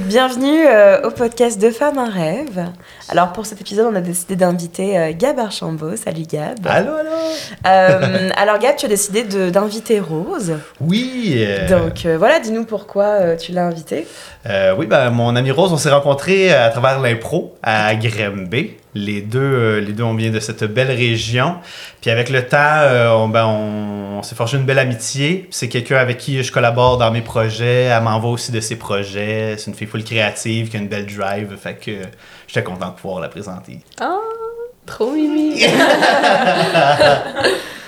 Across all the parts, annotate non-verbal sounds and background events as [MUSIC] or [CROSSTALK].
Bienvenue euh, au podcast de Femmes un rêve. Alors pour cet épisode, on a décidé d'inviter euh, Gab Archambault. Salut Gab. Allô, allô. Euh, alors Gab, tu as décidé d'inviter Rose. Oui. Donc voilà, dis-nous pourquoi tu l'as invité. oui, ben, mon ami Rose, on s'est rencontrés à travers l'impro à Grimby. Les deux, euh, les on vient de cette belle région. Puis avec le temps, euh, on, ben, on, s'est forgé une belle amitié. C'est quelqu'un avec qui je collabore dans mes projets. Elle m'envoie aussi de ses projets. C'est une fille full créative qui a une belle drive. Fait que j'étais content de pouvoir la présenter. Ah, trop mimi! [LAUGHS]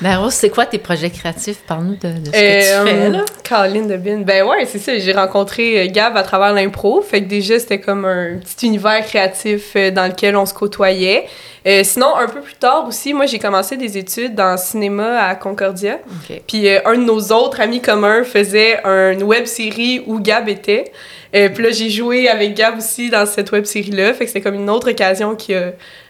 Ben Rose, c'est quoi tes projets créatifs? Parle-nous de, ce que tu euh, fais, là. Caroline de Bin. Ben ouais, c'est ça. J'ai rencontré euh, Gab à travers l'impro. Fait que déjà, c'était comme un petit univers créatif euh, dans lequel on se côtoyait. sinon, un peu plus tard aussi, moi, j'ai commencé des études dans cinéma à Concordia. Puis un de nos autres amis communs faisait une web série où Gab était. Puis là, j'ai joué avec Gab aussi dans cette web série-là. Fait que c'était comme une autre occasion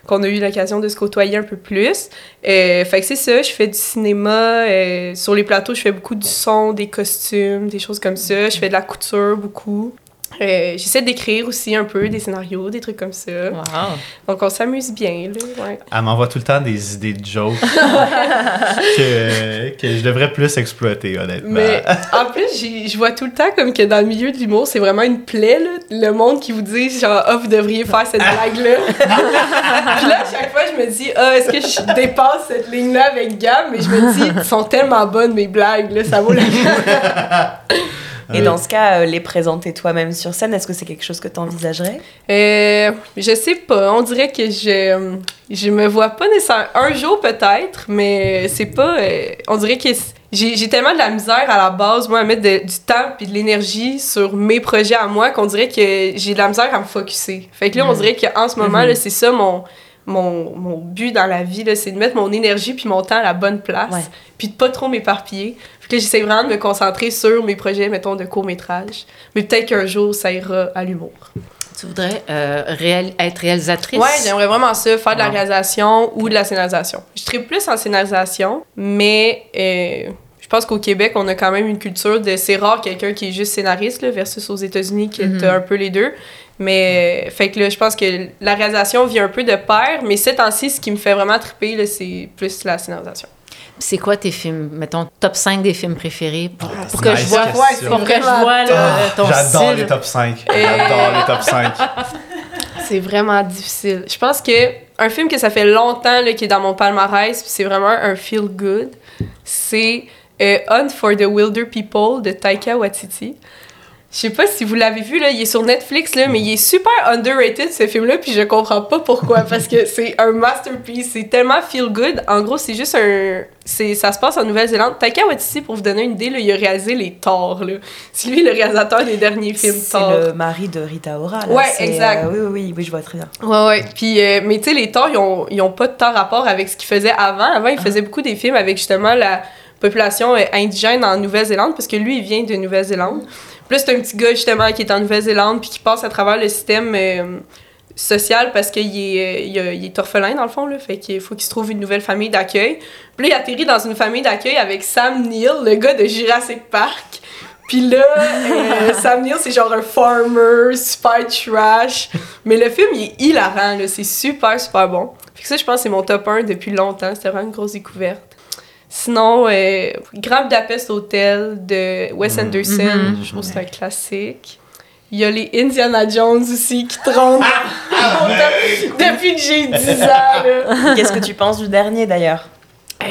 qu'on a eu l'occasion de se côtoyer un peu plus. Euh, fait que c'est ça, je fais du cinéma. Euh, sur les plateaux, je fais beaucoup du son, des costumes, des choses comme ça. Je fais de la couture beaucoup. Euh, j'essaie d'écrire aussi un peu des scénarios, des trucs comme ça. Donc on s'amuse bien. Là, ouais. Elle m'envoie tout le temps des idées de jokes [LAUGHS] que, que, je devrais plus exploiter, honnêtement. Mais en plus, je vois tout le temps comme que dans le milieu de l'humour, c'est vraiment une plaie, là, le monde qui vous dit genre, ah, vous devriez faire cette blague-là. [LAUGHS] Puis là, à chaque fois, je me dis, ah, est-ce que je dépasse cette ligne-là avec Gab? Mais je me dis, elles sont tellement bonnes mes blagues, là, ça vaut la peine. [LAUGHS] Et dans ce cas, euh, les présenter toi-même sur scène, est-ce que c'est quelque chose que tu envisagerais? Euh, je sais pas. On dirait que je, je me vois pas nécessairement. Un jour peut-être, mais c'est pas. Euh, on dirait que j'ai tellement de la misère à la base, moi, à mettre du temps et de l'énergie sur mes projets à moi qu'on dirait que j'ai de la misère à me focuser. Fait que là, on mm. dirait qu'en ce moment, mm-hmm. c'est ça mon mon, mon, but dans la vie, c'est de mettre mon énergie puis mon temps à la bonne place, puis de pas trop m'éparpiller. que j'essaie vraiment de me concentrer sur mes projets, mettons, de court-métrage. Mais peut-être qu'un jour, ça ira à l'humour. Tu voudrais euh, être réalisatrice? Ouais, j'aimerais vraiment ça, faire de la réalisation ou de la scénarisation. Je serais plus en scénarisation, mais euh, je pense qu'au Québec, on a quand même une culture de... C'est rare quelqu'un qui est juste scénariste, là, versus aux États-Unis, qui est mhm. un peu les deux. Mais, fait que là, je pense que la réalisation vient un peu de pair, mais ces temps-ci, ce qui me fait vraiment triper, c'est plus la scénarisation. C'est quoi tes films, mettons, top 5 des films préférés pour, que, je vois, pour que je vois ton J'adore les top 5. J'adore les top 5. C'est vraiment difficile. Je pense que un film que ça fait longtemps là, qui est dans mon palmarès, c'est vraiment un feel good, c'est euh, Hunt for the Wilder People de Taika Waititi. Je sais pas si vous l'avez vu, là, il est sur Netflix, là, mais il est super underrated, ce film-là, puis je comprends pas pourquoi, [LAUGHS] parce que c'est un masterpiece, c'est tellement feel good. En gros, c'est juste un... Ça se passe en Nouvelle-Zélande. Taika Waititi, pour vous donner une idée, là, il a réalisé Les Thor, là. C'est lui le réalisateur des derniers films Thor. C'est le mari de Rita Ora, là. Ouais, exact. Euh, oui, oui, oui, oui, je vois très bien. Ouais, ouais. Puis, euh, mais tu sais, les Thor, ils ont, ils ont pas de temps rapport avec ce qu'ils faisaient avant. Avant, ils ah. faisaient beaucoup des films avec, justement, la population euh, indigène en Nouvelle-Zélande, parce que lui, il vient de Nouvelle-Zélande. Puis c'est un petit gars, justement, qui est en Nouvelle-Zélande, puis qui passe à travers le système euh, social parce qu'il est, euh, il, est orphelin, dans le fond, là. Fait qu'il faut qu'il se trouve une nouvelle famille d'accueil. Puis là, il atterrit dans une famille d'accueil avec Sam Neill, le gars de Jurassic Park. Puis là, euh, [LAUGHS] Sam Neill, c'est genre un farmer, super trash. Mais le film, il est hilarant, là. C'est super, super bon. Fait que ça, je pense, c'est mon top 1 depuis longtemps. C'était vraiment une grosse découverte. Sinon, euh, Grand Budapest Hotel de Wes Mhm. Anderson, Mhm. je trouve que c'est un classique. Il y a les Indiana Jones aussi qui trônent Ah, [LAUGHS] depuis que j'ai 10 ans. Là. Qu'est-ce que tu penses du dernier d'ailleurs? Euh,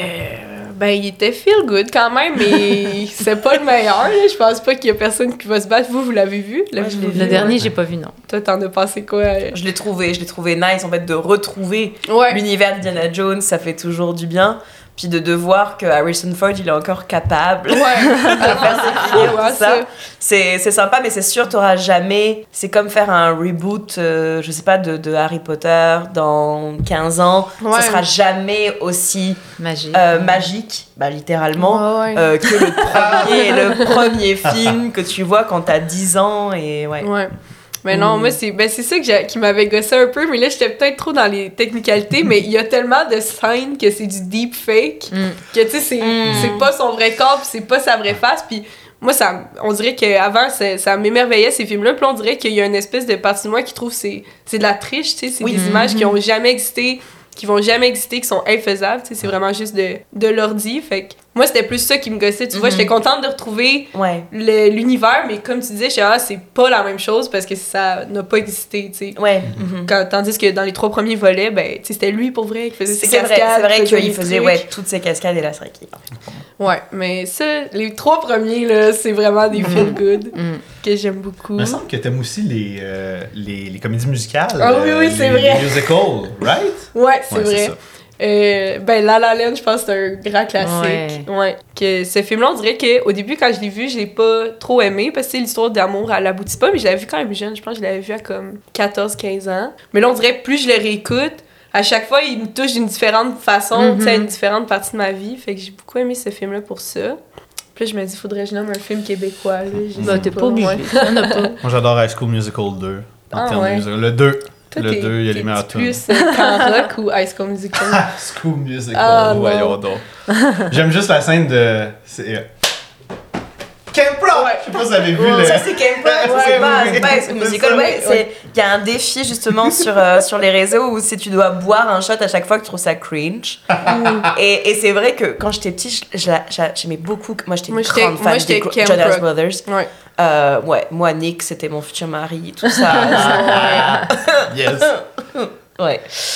ben, il était feel good quand même, mais [LAUGHS] c'est pas le meilleur. Là. Je pense pas qu'il y a personne qui va se battre. Vous, vous l'avez vu? Ouais, je l'ai Le vu, dernier, ouais. j'ai pas vu, non. Toi, t'en as pensé quoi? euh? Je l'ai trouvé, je l'ai trouvé nice en fait de retrouver Ouais. l'univers d'Indiana Jones, ça fait toujours du bien. Puis de, de voir que Harrison Ford il est encore capable Ouais. [LAUGHS] faire ses [LAUGHS] films, Ouais, tout ça. C'est sympa, mais c'est sûr, t'auras jamais. C'est comme faire un reboot, euh, je sais pas, de, de Harry Potter dans 15 ans. Ouais. Ça sera jamais aussi Magie. euh, magique, bah, littéralement, euh, que le [LAUGHS] premier, le premier film que tu vois quand t'as 10 ans. Et ouais. Mais non, Mm. moi, c'est ben, ça que j'ai- qui m'avait gossé un peu, mais là, j'étais peut-être trop dans les technicalités, [LAUGHS] mais il y a tellement de scènes que c'est du deep fake, Mm. que tu sais, c'est Mm. c'est pas son vrai corps, puis c'est pas sa vraie face, puis moi, ça, on dirait qu'avant, ça, ça m'émerveillait ces films-là, puis on dirait qu'il y a une espèce de partie de moi qui trouve que c'est c'est de la triche, tu sais, c'est Oui. des images qui ont jamais existé, qui vont jamais exister, qui sont infaisables, tu sais, c'est vraiment juste de, de l'ordi, fait que moi, c'était plus ça qui me gossait, tu vois, Mhm. j'étais contente de retrouver Ouais. le- l'univers, mais comme tu disais, je ah, c'est pas la même chose parce que ça n'a pas existé, tu sais. Ouais. mhm. Quand- Tandis que dans les trois premiers volets, ben, c'était lui pour vrai qui faisait ses cascades. c'est vrai qui qu'il faisait ouais, toutes ces cascades et la serait qui. Ouais, mais ça, les trois premiers, là, c'est vraiment des feel good Mm. que j'aime beaucoup. Il me semble que t'aimes aussi les, euh, les, les comédies musicales. Ah oui, oui, euh, c'est les- vrai. Les musicals, right? Ouais, c'est Ouais, vrai. Euh, ben, La La Land, je pense que c'est un grand classique. Ouais. Que ce film-là, on dirait qu'au début, quand je l'ai vu, je l'ai pas trop aimé parce que c'est l'histoire d'amour, elle aboutit pas, mais je l'avais vu quand même jeune. Je pense que je l'avais vu à comme 14-15 ans. Mais là, on dirait que plus je le réécoute, à chaque fois, il me touche d'une différente façon, tu sais, à une différente partie de ma vie. Fait que j'ai beaucoup aimé ce film-là pour ça. Puis là, je me dis, faudrait que je nomme un film québécois. Là. Bah, t'es pas obligé. [LAUGHS] Moi, j'adore High School Musical 2. En Ah, termes ouais. de musique. Le 2. Toi, le t'es- 2, il y a les meilleurs plus euh, Rock ou High School Musical? High [LAUGHS] School Musical, Ah, non. voyons donc. J'aime juste la scène de. C'est. Camp Rock! Je sais pas si vous avez vu le. Ça, c'est Camp Rock, Ouais, c'est pas, oui, c'est pas Musical, c'est- Il y a un défi justement [LAUGHS] sur, euh, sur les réseaux où si tu dois boire un shot à chaque fois que tu trouves ça cringe. [LAUGHS] et et c'est vrai que quand j'étais petite, je- je la- j'a- j'aimais beaucoup. Moi, j'étais une Moi, j'étais- grande moi, fan j'étais des Gro- Camp Jonas Rock. Brothers. Ouais. Euh, ouais, moi, Nick, c'était mon futur mari, tout ça. [LAUGHS] Yes. Ouais. [LAUGHS]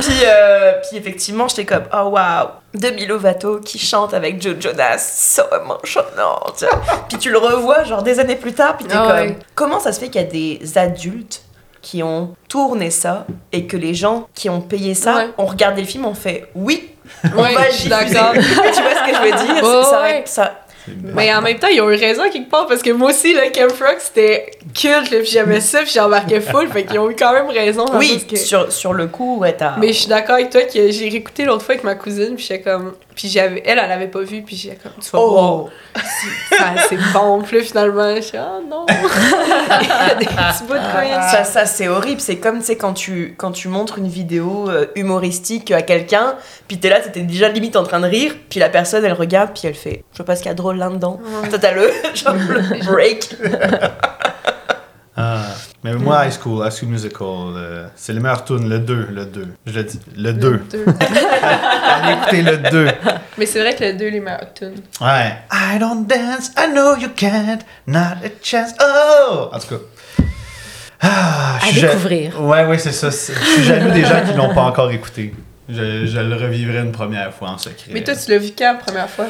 puis, euh, puis effectivement, j'étais comme, oh waouh, Demi Lovato qui chante avec Joe Jonas, so émotionnant. tu vois. puis tu le revois genre des années plus tard, puis t'es Ah comme, ouais. comment ça se fait qu'il y a des adultes qui ont tourné ça et que les gens qui ont payé ça Ouais. ont regardé le film, ont fait oui, on Ouais, va je suis diffuser. d'accord. tu vois ce que je veux dire? Ouais, ça, ouais. ça- Mais en même temps, ils ont eu raison quelque part parce que moi aussi, le Camp Rock, c'était culte, puis j'aimais ça, puis j'embarquais full, fait qu'ils ont eu quand même raison. hein, Oui, que- sur, sur le coup, ouais, t'as. Mais je suis d'accord avec toi que j'ai réécouté l'autre fois avec ma cousine, puis j'étais comme. Puis j'avais, elle, elle avait pas vu, puis j'étais comme, tu vas Oh! c'est bon. Puis là, finalement, je suis, ah non. [LAUGHS] Il y a des petits bouts de. Ça, ça c'est horrible. C'est comme tu sais, quand tu, quand tu montres une vidéo euh, humoristique à quelqu'un, puis t'es là, t'étais déjà limite en train de rire, puis la personne elle regarde, puis elle fait Je sais pas ce qu'il y a de drôle là-dedans. Toi t'as le, [LAUGHS] genre, le [LAUGHS] break. [LAUGHS] Ah. Mais moi, High School, High School Musical, euh, c'est le meilleur tune, le 2, le 2. Je le dis, le 2. Deux. Allez écouter le 2. Mais c'est vrai que le 2, les meilleurs tunes. Ouais. I don't dance, I know you can't, not a chance. Oh! En tout cas. Ah, je À suis ja- découvrir. Ouais, ouais, c'est ça. Je suis jaloux des gens qui l'ont pas encore écouté. Je, je le revivrai une première fois en secret. Mais toi, tu l'as vu quand la première fois?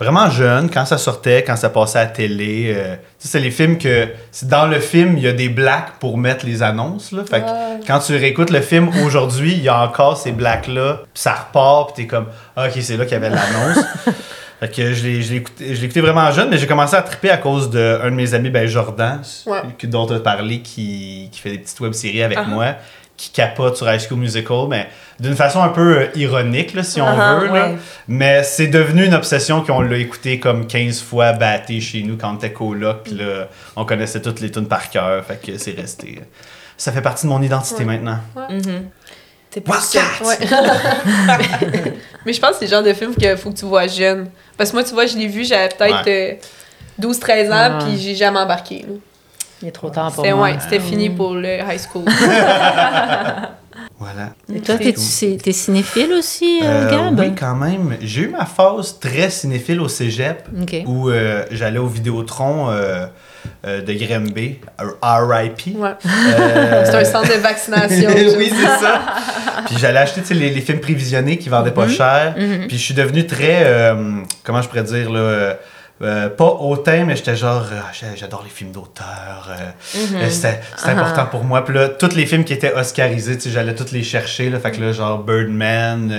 Vraiment jeune, quand ça sortait, quand ça passait à la télé. euh, tu sais, c'est les films que. Dans le film, il y a des blacks pour mettre les annonces. Là. Fait que Ouais. quand tu réécoutes le film aujourd'hui, il y a encore ces blacks-là. Puis ça repart, puis t'es comme, ah, ok, c'est là qu'il y avait l'annonce. [LAUGHS] fait que je l'ai, écouté, écouté vraiment jeune, mais j'ai commencé à triper à cause d'un de, mes amis, ben Jordan, Ouais. dont tu as parlé, qui, qui fait des petites web-séries avec ah. moi, qui capote sur High School Musical, mais d'une façon un peu euh, ironique, là, si on Ah, veut. là. ouais. Mais c'est devenu une obsession qu'on l'a écouté comme 15 fois batté chez nous quand on était coloc. Puis là, on connaissait toutes les tunes par cœur. Fait que c'est resté. Ça fait partie de mon identité Ouais. maintenant. Mhm. Plus Wildcat! Ouais. [LAUGHS] Mais je pense que c'est le genre de film qu'il faut que tu vois jeune. Parce que moi, tu vois, je l'ai vu, j'avais peut-être euh, 12-13 ans, Ah. puis j'ai jamais embarqué. là. Il est trop tard pour C'était moi. ouais, c'était fini pour le high school. [LAUGHS] Voilà. Et toi, t'es, t'es cinéphile aussi, euh, Euh, Gab? oui, quand même. J'ai eu ma phase très cinéphile au cégep où euh, j'allais au Vidéotron euh, euh, de Grimby, RIP. Ouais. Euh, [LAUGHS] C'est un centre de vaccination. [LAUGHS] oui, c'est ça. Puis j'allais acheter tu sais, les, les films prévisionnés qui vendaient pas cher. Mhm. Puis je suis devenu très, euh, comment je pourrais dire, là, euh, pas hautain, mais j'étais genre, euh, j'adore les films d'auteur. euh, Mhm. euh, c'était Ah. important pour moi. Puis là, tous les films qui étaient oscarisés, j'allais tous les chercher. Là, fait que là, genre Birdman,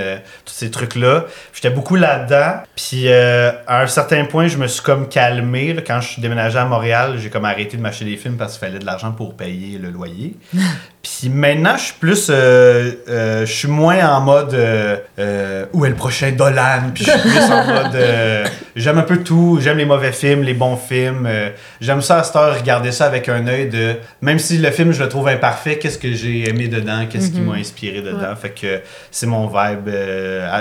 tous ces trucs-là. J'étais beaucoup là-dedans. Puis à un certain point, je me suis comme calmé. là. quand je suis déménagé à Montréal, j'ai comme arrêté de m'acheter des films parce qu'il fallait de l'argent pour payer le loyer. [LAUGHS] Puis maintenant, je suis plus. euh, euh, je suis moins en mode. euh, où est le prochain Dolan? Puis je suis plus en [LAUGHS] mode. j'aime un peu tout. J'aime les mauvais films, les bons films. j'aime ça à cette heure, regarder ça avec un œil de. Même si le film, je le trouve imparfait, qu'est-ce que j'ai aimé dedans? Qu'est-ce qui m'a inspiré dedans? Fait que c'est mon vibe.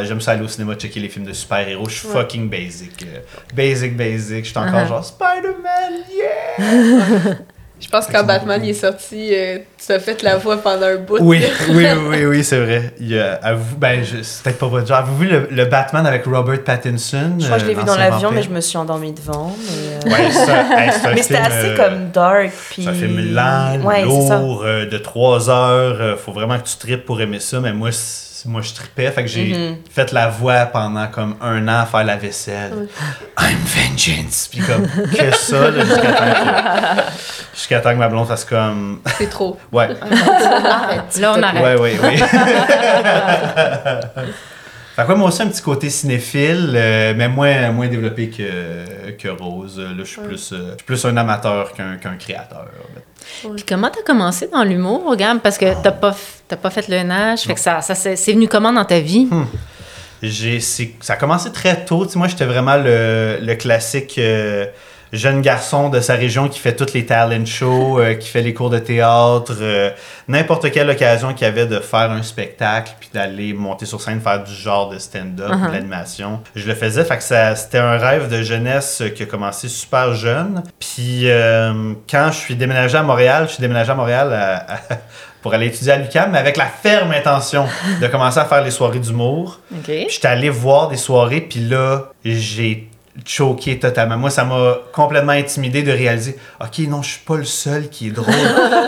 j'aime ça aller au cinéma checker les films de super-héros. Je suis fucking basic. basic, basic. Je suis encore Uh-huh. genre Spider-Man, yeah! [LAUGHS] Je pense que quand Batman il est sorti, euh, tu as fait la voix pendant un bout. Oui, [LAUGHS] oui, oui, oui, c'est vrai. Il y a, avez-vous- ben, je- c'est peut-être pas votre genre. Avez-vous vu le, le Batman avec Robert Pattinson? Je crois que je l'ai euh, vu dans l'ancien l'avion, mais je me suis endormie devant. Mais, euh, Ouais, hey, un [LAUGHS] mais c'était assez euh, comme dark. Puis... C'est un film lent, Ouais, ça. lourd, euh, de 3 heures. euh, faut vraiment que tu tripes pour aimer ça. Mais moi, moi je tripais. Fait que j'ai Mhm. fait la voix pendant comme un an à faire la vaisselle. I'm vengeance. Puis comme, que ça, jusqu'à temps que, jusqu'à temps que ma blonde fasse comme. C'est trop. Ouais. Là, on arrête. Ouais, oui, oui. [LAUGHS] fait que ouais, moi aussi, un petit côté cinéphile, euh, mais moins, moins développé que, que Rose. Là, je suis plus, euh, je suis plus un amateur qu'un qu'un créateur. Puis comment t'as commencé dans l'humour, Gab? Parce que t'as pas, pas fait le nage. Fait que ça, ça c'est c'est venu comment dans ta vie? J'ai, c'est- ça a commencé très tôt. Moi, j'étais vraiment le, le classique euh, jeune garçon de sa région qui fait toutes les talent shows, euh, qui fait les cours de théâtre, euh, n'importe quelle occasion qu'il y avait de faire un spectacle, puis d'aller monter sur scène, faire du genre de stand-up, de l'animation. Je le faisais, fait que ça, c'était un rêve de jeunesse qui a commencé super jeune. Puis euh, quand je suis déménagé à Montréal, je suis déménagé à Montréal à- à- [LAUGHS] pour aller étudier à l'UQAM, mais avec la ferme intention de commencer à faire les soirées d'humour. OK. Puis J'étais allé voir des soirées, puis là, j'ai choqué totalement. Moi, ça m'a complètement intimidé de réaliser, OK, non, je suis pas le seul qui est drôle.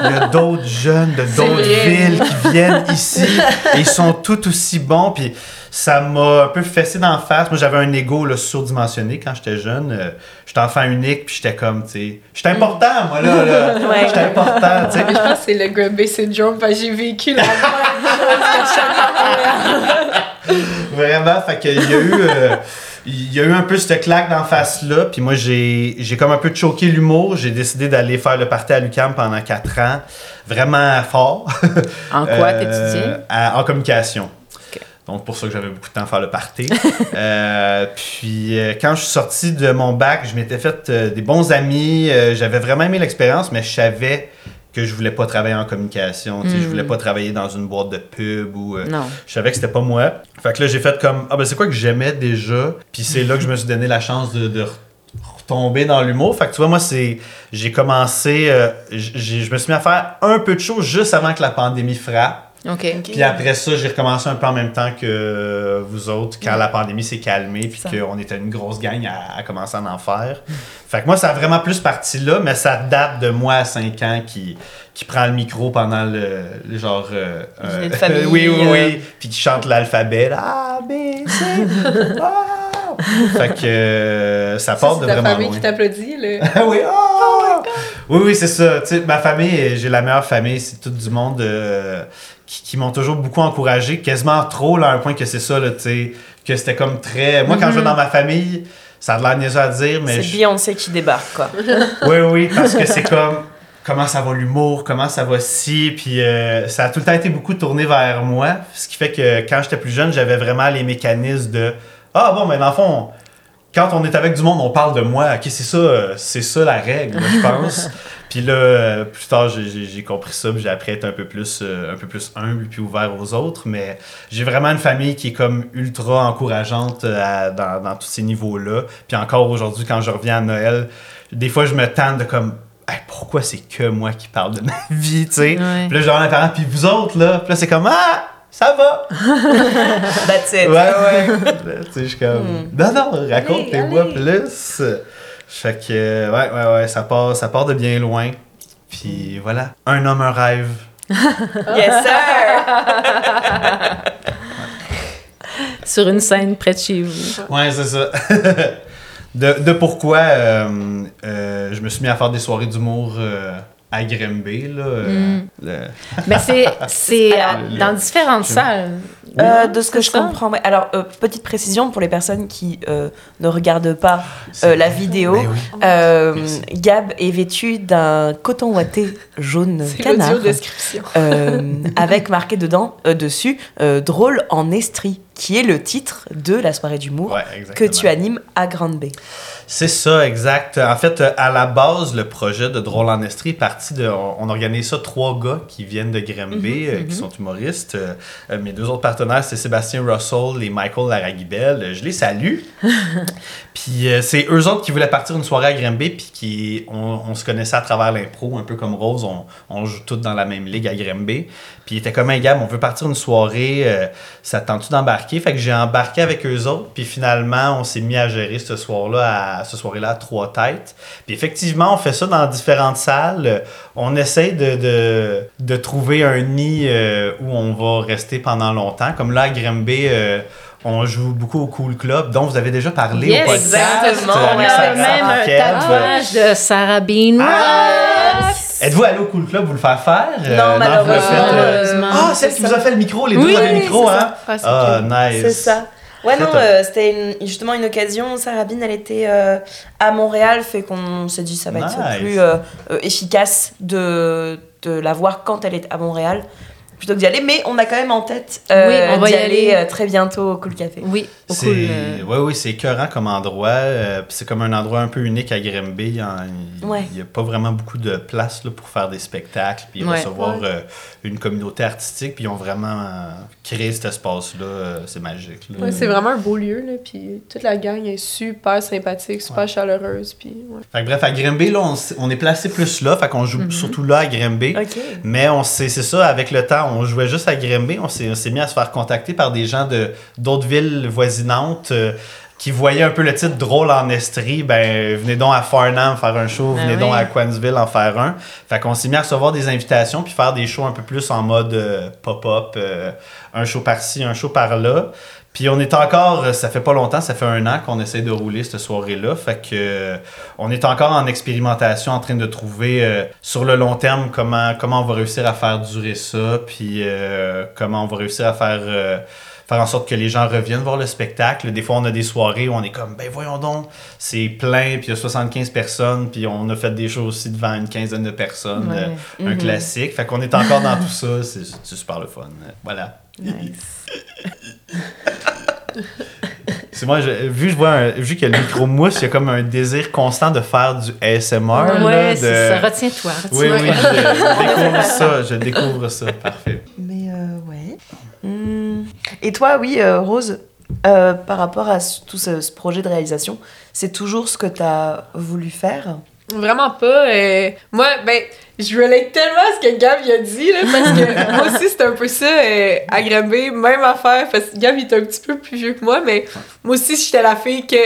Il y a d'autres jeunes de d'autres villes qui viennent ici et ils sont tout aussi bons. Puis ça m'a un peu fessé d'en face. Moi, j'avais un ego là, surdimensionné quand j'étais jeune. Euh, j'étais enfant unique, puis j'étais comme, tu sais, j'étais important, moi, là. là. [LAUGHS] Ouais. J'étais important, tu sais. Mais je pense que c'est le Grumpy Syndrome parce que j'ai vécu la [LAUGHS] Vraiment, fait qu'il y a eu. euh, il y a eu un peu cette claque d'en face là, puis moi j'ai j'ai comme un peu choqué l'humour, j'ai décidé d'aller faire le party à l'UQAM pendant quatre ans, vraiment fort. [LAUGHS] En quoi Euh, à- En communication. Donc pour ça que j'avais beaucoup de temps à faire le party. [LAUGHS] Euh, puis euh, quand je suis sorti de mon bac, je m'étais fait euh, des bons amis, j'avais vraiment aimé l'expérience, mais je savais que je voulais pas travailler en communication, tu sais, je voulais pas travailler dans une boîte de pub ou euh, je savais que c'était pas moi. Fait que là, j'ai fait comme, ah ben c'est quoi que j'aimais déjà? Puis c'est là que je me suis donné la chance de, de retomber dans l'humour. Fait que tu vois, moi, c'est, j'ai commencé, euh, je me suis mis à faire un peu de choses juste avant que la pandémie frappe. Puis après ça, j'ai recommencé un peu en même temps que vous autres, quand la pandémie s'est calmée, puis Ça. qu'on était une grosse gang à, à commencer à en faire. Fait que moi, ça a vraiment plus parti là, mais ça date de moi à 5 ans qui, qui prend le micro pendant le, le genre. euh, euh, [LAUGHS] famille, oui, oui, euh. oui. Puis qui chante l'alphabet. là, A, B, C. ah! Fait que euh, ça Ça, part de c'est ta vraiment famille loin. qui t'applaudit. là. [LAUGHS] Ah oui, oh! oui, oui, c'est ça. Tu sais, ma famille, j'ai la meilleure famille. C'est tout du monde euh, qui, qui m'ont toujours beaucoup encouragé, quasiment trop, là, à un point que c'est ça, là, tu sais, que c'était comme très. Moi, quand je vais dans ma famille, ça a de l'air niaiseux à dire, mais. C'est je- Beyoncé qui débarque, quoi. [LAUGHS] Oui, oui, parce que c'est comme. Comment ça va l'humour, comment ça va si, puis euh, ça a tout le temps été beaucoup tourné vers moi, ce qui fait que quand j'étais plus jeune, j'avais vraiment les mécanismes de ah bon, mais dans le fond, quand on est avec du monde, on parle de moi. Ok, c'est ça, euh, c'est ça la règle, je pense. [LAUGHS] puis là, plus tard, j'ai- compris ça, puis j'ai appris à être un peu plus, euh, un peu plus humble puis ouvert aux autres. Mais j'ai vraiment une famille qui est comme ultra encourageante euh, à- dans, dans tous ces niveaux-là. Puis encore aujourd'hui, quand je reviens à Noël, des fois, je me tente de comme. Hey, pourquoi c'est que moi qui parle de ma [LAUGHS] vie, tu sais? Ouais. Puis là, à mes parents, puis vous autres, là, puis là, c'est comme, ah, ça va! [LAUGHS] That's it. Ouais, ouais. Là, [LAUGHS] tu sais, je suis comme, Hmm. non, non, racontez-moi plus. Fait que, euh, ouais, ouais, ouais, ça part, ça part de bien loin. Puis voilà, un homme, un rêve. [LAUGHS] Yes, sir! [LAUGHS] Sur une scène près de chez vous. Ouais, c'est ça. [LAUGHS] de, de pourquoi euh, euh, je me suis mis à faire des soirées d'humour euh, à Grimby, là. Mm. le- Mais c'est, dans différentes salles. Euh, de ce que je ça. comprends, ouais. alors euh, petite précision pour les personnes qui euh, ne regardent pas euh, la vidéo. Oui. Gab est vêtu d'un coton ouaté jaune canard description. avec marqué dedans, dessus, drôle en estrie, qui est le titre de la soirée d'humour Ouais, que tu animes à Grande Bay. C'est ça, exact. En fait, à la base, le projet de Drôle en Estrie est parti de. On, organise ça trois gars qui viennent de Grimby, euh, qui sont humoristes. Mes deux autres partenaires, c'est Sébastien Russell et Michael Laragibel. Euh, Je les salue. [LAUGHS] puis euh, c'est eux autres qui voulaient partir une soirée à Grimby, puis qui. On, on se connaissait à travers l'impro, un peu comme Rose. On, on joue tous dans la même ligue à Grimby. Puis il était comme un gars, on veut partir une soirée, euh, ça te tente-tu d'embarquer? Fait que j'ai embarqué avec eux autres, puis finalement, on s'est mis à gérer ce soir-là, à, ce soirée-là à trois têtes. Puis effectivement, on fait ça dans différentes salles. On essaye de, de, de trouver un nid euh, où on va rester pendant longtemps. Comme là, à Grimby, euh, on joue beaucoup au Cool Club, dont vous avez déjà parlé Yes, au podcast. exactement, euh, On a ça, Sarah même un tatouage de Sarah Bean. Ah! Êtes-vous allé au Cool Club vous le faire faire? Euh, Non, euh, Malheureusement. Ah, celle qui vous a fait le micro, les deux Oui, avaient le oui, micro, c'est hein? Ah, c'est Ah, cute. nice. C'est ça. Ouais, non, euh, c'était justement une occasion. Sarah Bean, elle était euh, à Montréal, fait qu'on s'est dit ça va être Nice. plus euh, euh, efficace de, de la voir quand elle est à Montréal plutôt que d'y aller. Mais on a quand même en tête euh, Oui, on va d'y y aller aller. euh, très bientôt au Cool Café. Oui, au C'est cool. euh, ouais, oui, c'est écœurant comme endroit. euh, c'est comme un endroit un peu unique à Grimby. Il n'y a, Ouais. pas vraiment beaucoup de place là, pour faire des spectacles puis Ouais. recevoir euh, une communauté artistique. Puis ils ont vraiment euh, créé cet espace-là. euh, c'est magique. là. Ouais, c'est vraiment un beau lieu, là, puis toute la gang est super sympathique, super chaleureuse, puis ouais. Fait que bref, à Grimby, là, on, on est placé plus là. Fait qu'on joue Mhm. surtout là à Grimby. Mais on s'est- c'est ça, avec le temps, on jouait juste à Grimby. On s'est mis à se faire contacter par des gens de d'autres villes voisinantes euh, qui voyaient un peu le titre drôle en Estrie. Ben, venez donc à Farnham faire un show, Ah venez oui. donc à Quansville en faire un. Fait qu'on s'est mis à recevoir des invitations puis faire des shows un peu plus en mode euh, pop-up, euh, un show par-ci, un show par-là. Puis on est encore, euh, ça fait pas longtemps, ça fait un an qu'on essaie de rouler cette soirée-là. Fait que euh, on est encore en expérimentation, en train de trouver euh, sur le long terme comment, comment on va réussir à faire durer ça, puis euh, comment on va réussir à faire, euh, faire en sorte que les gens reviennent voir le spectacle. Des fois, on a des soirées où on est comme, ben voyons donc, c'est plein, puis il y a 75 personnes, puis on a fait des shows aussi devant une quinzaine de personnes. Ouais. un Mhm. classique. Fait qu'on est encore dans tout ça, c'est c'est super le fun. Voilà. C'est moi, je- vu, je vois un- vu que le micro mousse, il y a comme un désir constant de faire du ASMR. là, ouais, de... c'est ça. Retiens-toi. Oui, retiens-toi. oui, je, je découvre ça, je découvre ça, parfait. Mais euh, ouais. Hmm. Et toi, oui, euh, Rose, euh, par rapport à ce- tout ce, ce projet de réalisation, c'est toujours ce que tu as voulu faire? Vraiment pas. euh, Moi, ben, je relate tellement à ce que Gab il a dit, là, parce que [LAUGHS] moi aussi, c'est un peu ça, euh, à Granby, même affaire, parce que Gab, il est un petit peu plus vieux que moi, mais moi aussi, j'étais la fille que.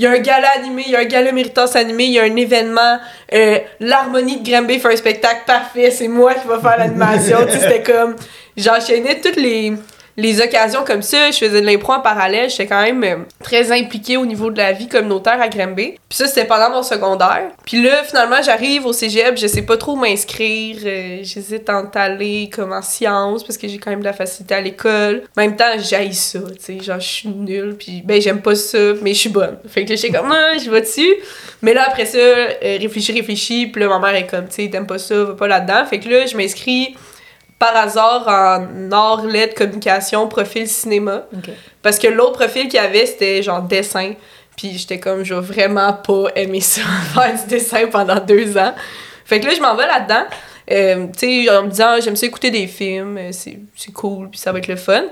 Il y a un gala animé, il y a un gala méritance animé, il y a un événement, euh, l'harmonie de Granby fait un spectacle parfait, c'est moi qui vais faire l'animation. Tu sais, C'était comme, j'enchaînais toutes les, les occasions comme ça, je faisais de l'impro en parallèle, j'étais quand même euh, très impliquée au niveau de la vie communautaire à Granby. Puis ça, c'était pendant mon secondaire. Puis là, finalement, j'arrive au cégep, je sais pas trop m'inscrire, euh, j'hésite entre aller comme en sciences, parce que j'ai quand même de la facilité à l'école. En même temps, j'haïs ça, tu sais, genre, je suis nulle, puis ben, j'aime pas ça, mais je suis bonne. Fait que j'étais comme, ah, je vais dessus. Mais là, après ça, euh, réfléchis, réfléchis, puis là, ma mère est comme, tu sais, t'aimes pas ça, va pas là-dedans. Fait que là, je m'inscris par hasard en art LED communication profil cinéma parce que l'autre profil qu'il y avait c'était genre dessin Puis j'étais comme, je vais vraiment pas aimer ça, [LAUGHS] faire du dessin pendant deux ans. Fait que là, je m'en vais là-dedans. Euh, tu sais, en me disant, j'aime ça écouter des films, euh, c'est c'est cool, puis ça va être le fun.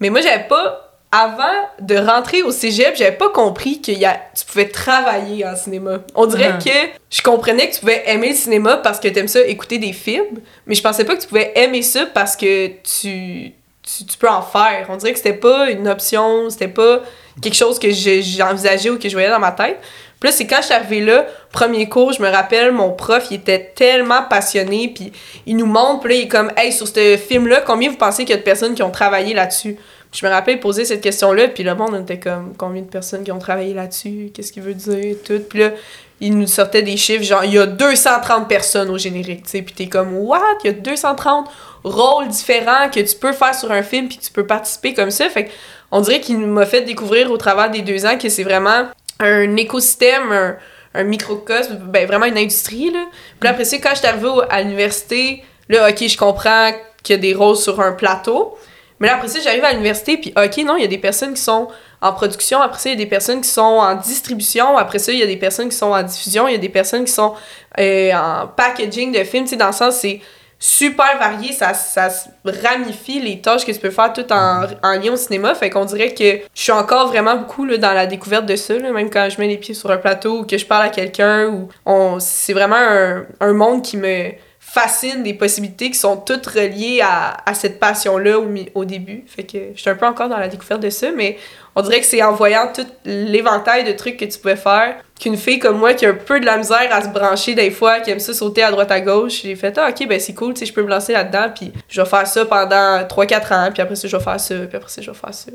Mais moi, j'avais pas, avant de rentrer au cégep, j'avais pas compris que y a, tu pouvais travailler en cinéma. On dirait Ah. que je comprenais que tu pouvais aimer le cinéma parce que t'aimes ça écouter des films, mais je pensais pas que tu pouvais aimer ça parce que tu, tu, tu peux en faire. On dirait que c'était pas une option, c'était pas quelque chose que je- j'envisageais ou que je voyais dans ma tête. Puis là, c'est quand je suis arrivée là, premier cours, je me rappelle, mon prof, il était tellement passionné, puis il nous montre, puis là, il est comme, hey, sur ce film-là, combien vous pensez qu'il y a de personnes qui ont travaillé là-dessus? Je me rappelle poser cette question-là, puis le monde on était comme, combien de personnes qui ont travaillé là-dessus? Qu'est-ce qu'il veut dire? Tout. Puis là, il nous sortait des chiffres, genre, il y a 230 personnes au générique, tu sais, puis t'es comme, what? Il y a 230 rôles différents que tu peux faire sur un film, puis que tu peux participer comme ça. Fait on dirait qu'il m'a fait découvrir au travers des deux ans que c'est vraiment un écosystème, un, microcosme, ben vraiment une industrie, là. Puis après ça, quand je arrivée à l'université, là, OK, je comprends qu'il y a des rôles sur un plateau. Mais là, après ça, j'arrive à l'université, puis OK, non, il y a des personnes qui sont en production, après ça, il y a des personnes qui sont en distribution, après ça, il y a des personnes qui sont en diffusion, il y a des personnes qui sont euh, en packaging de films, tu sais, dans le sens, c'est super varié, ça, ça ramifie les tâches que tu peux faire tout en, en lien au cinéma, fait qu'on dirait que je suis encore vraiment beaucoup là, dans la découverte de ça, même quand je mets les pieds sur un plateau ou que je parle à quelqu'un, ou on, c'est vraiment un, un monde qui me fascine, des possibilités qui sont toutes reliées à, à cette passion-là au, au début, fait que je suis un peu encore dans la découverte de ça, mais on dirait que c'est en voyant tout l'éventail de trucs que tu pouvais faire qu'une fille comme moi qui a un peu de la misère à se brancher des fois, qui aime ça sauter à droite à gauche, j'ai fait ah ok ben c'est cool, tu sais je peux me lancer là-dedans puis je vais faire ça pendant 3-4 ans puis après ça je vais faire ça puis après ça je vais faire ça.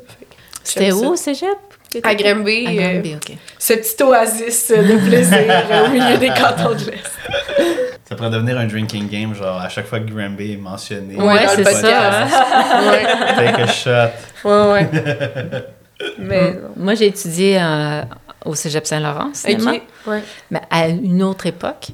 C'était où au cégep? À Granby, À euh, Granby, OK. ce petit oasis de plaisir [LAUGHS] au milieu des cantons de l'Est. Ça pourrait devenir un drinking game, genre à chaque fois que Granby est mentionné. Ouais, c'est ça, [LAUGHS] ouais, Take a shot. ouais, ouais. [LAUGHS] Mais non. Moi, j'ai étudié euh, au cégep Saint-Laurent, cinéma, Ok, ouais. mais à une autre époque.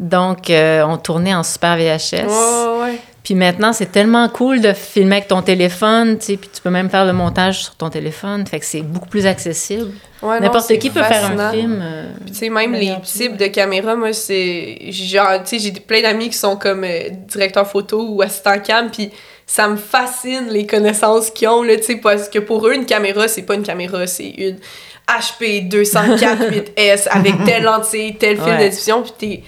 Donc, euh, on tournait en super VHS. Ouais, ouais. Puis maintenant, c'est tellement cool de filmer avec ton téléphone, tu sais, puis tu peux même faire le montage sur ton téléphone. Fait que c'est beaucoup plus accessible. Ouais, N'importe qui peut faire un film. euh, tu sais, même les types de caméras, moi, c'est. Genre, tu sais, j'ai plein d'amis qui sont comme euh, directeurs photo ou assistants cam, puis ça me fascine les connaissances qu'ils ont, là, tu sais, parce que pour eux, une caméra, c'est pas une caméra, c'est une HP 204 8S avec [LAUGHS] telle lentille, tel film de diffusion, puis t'es.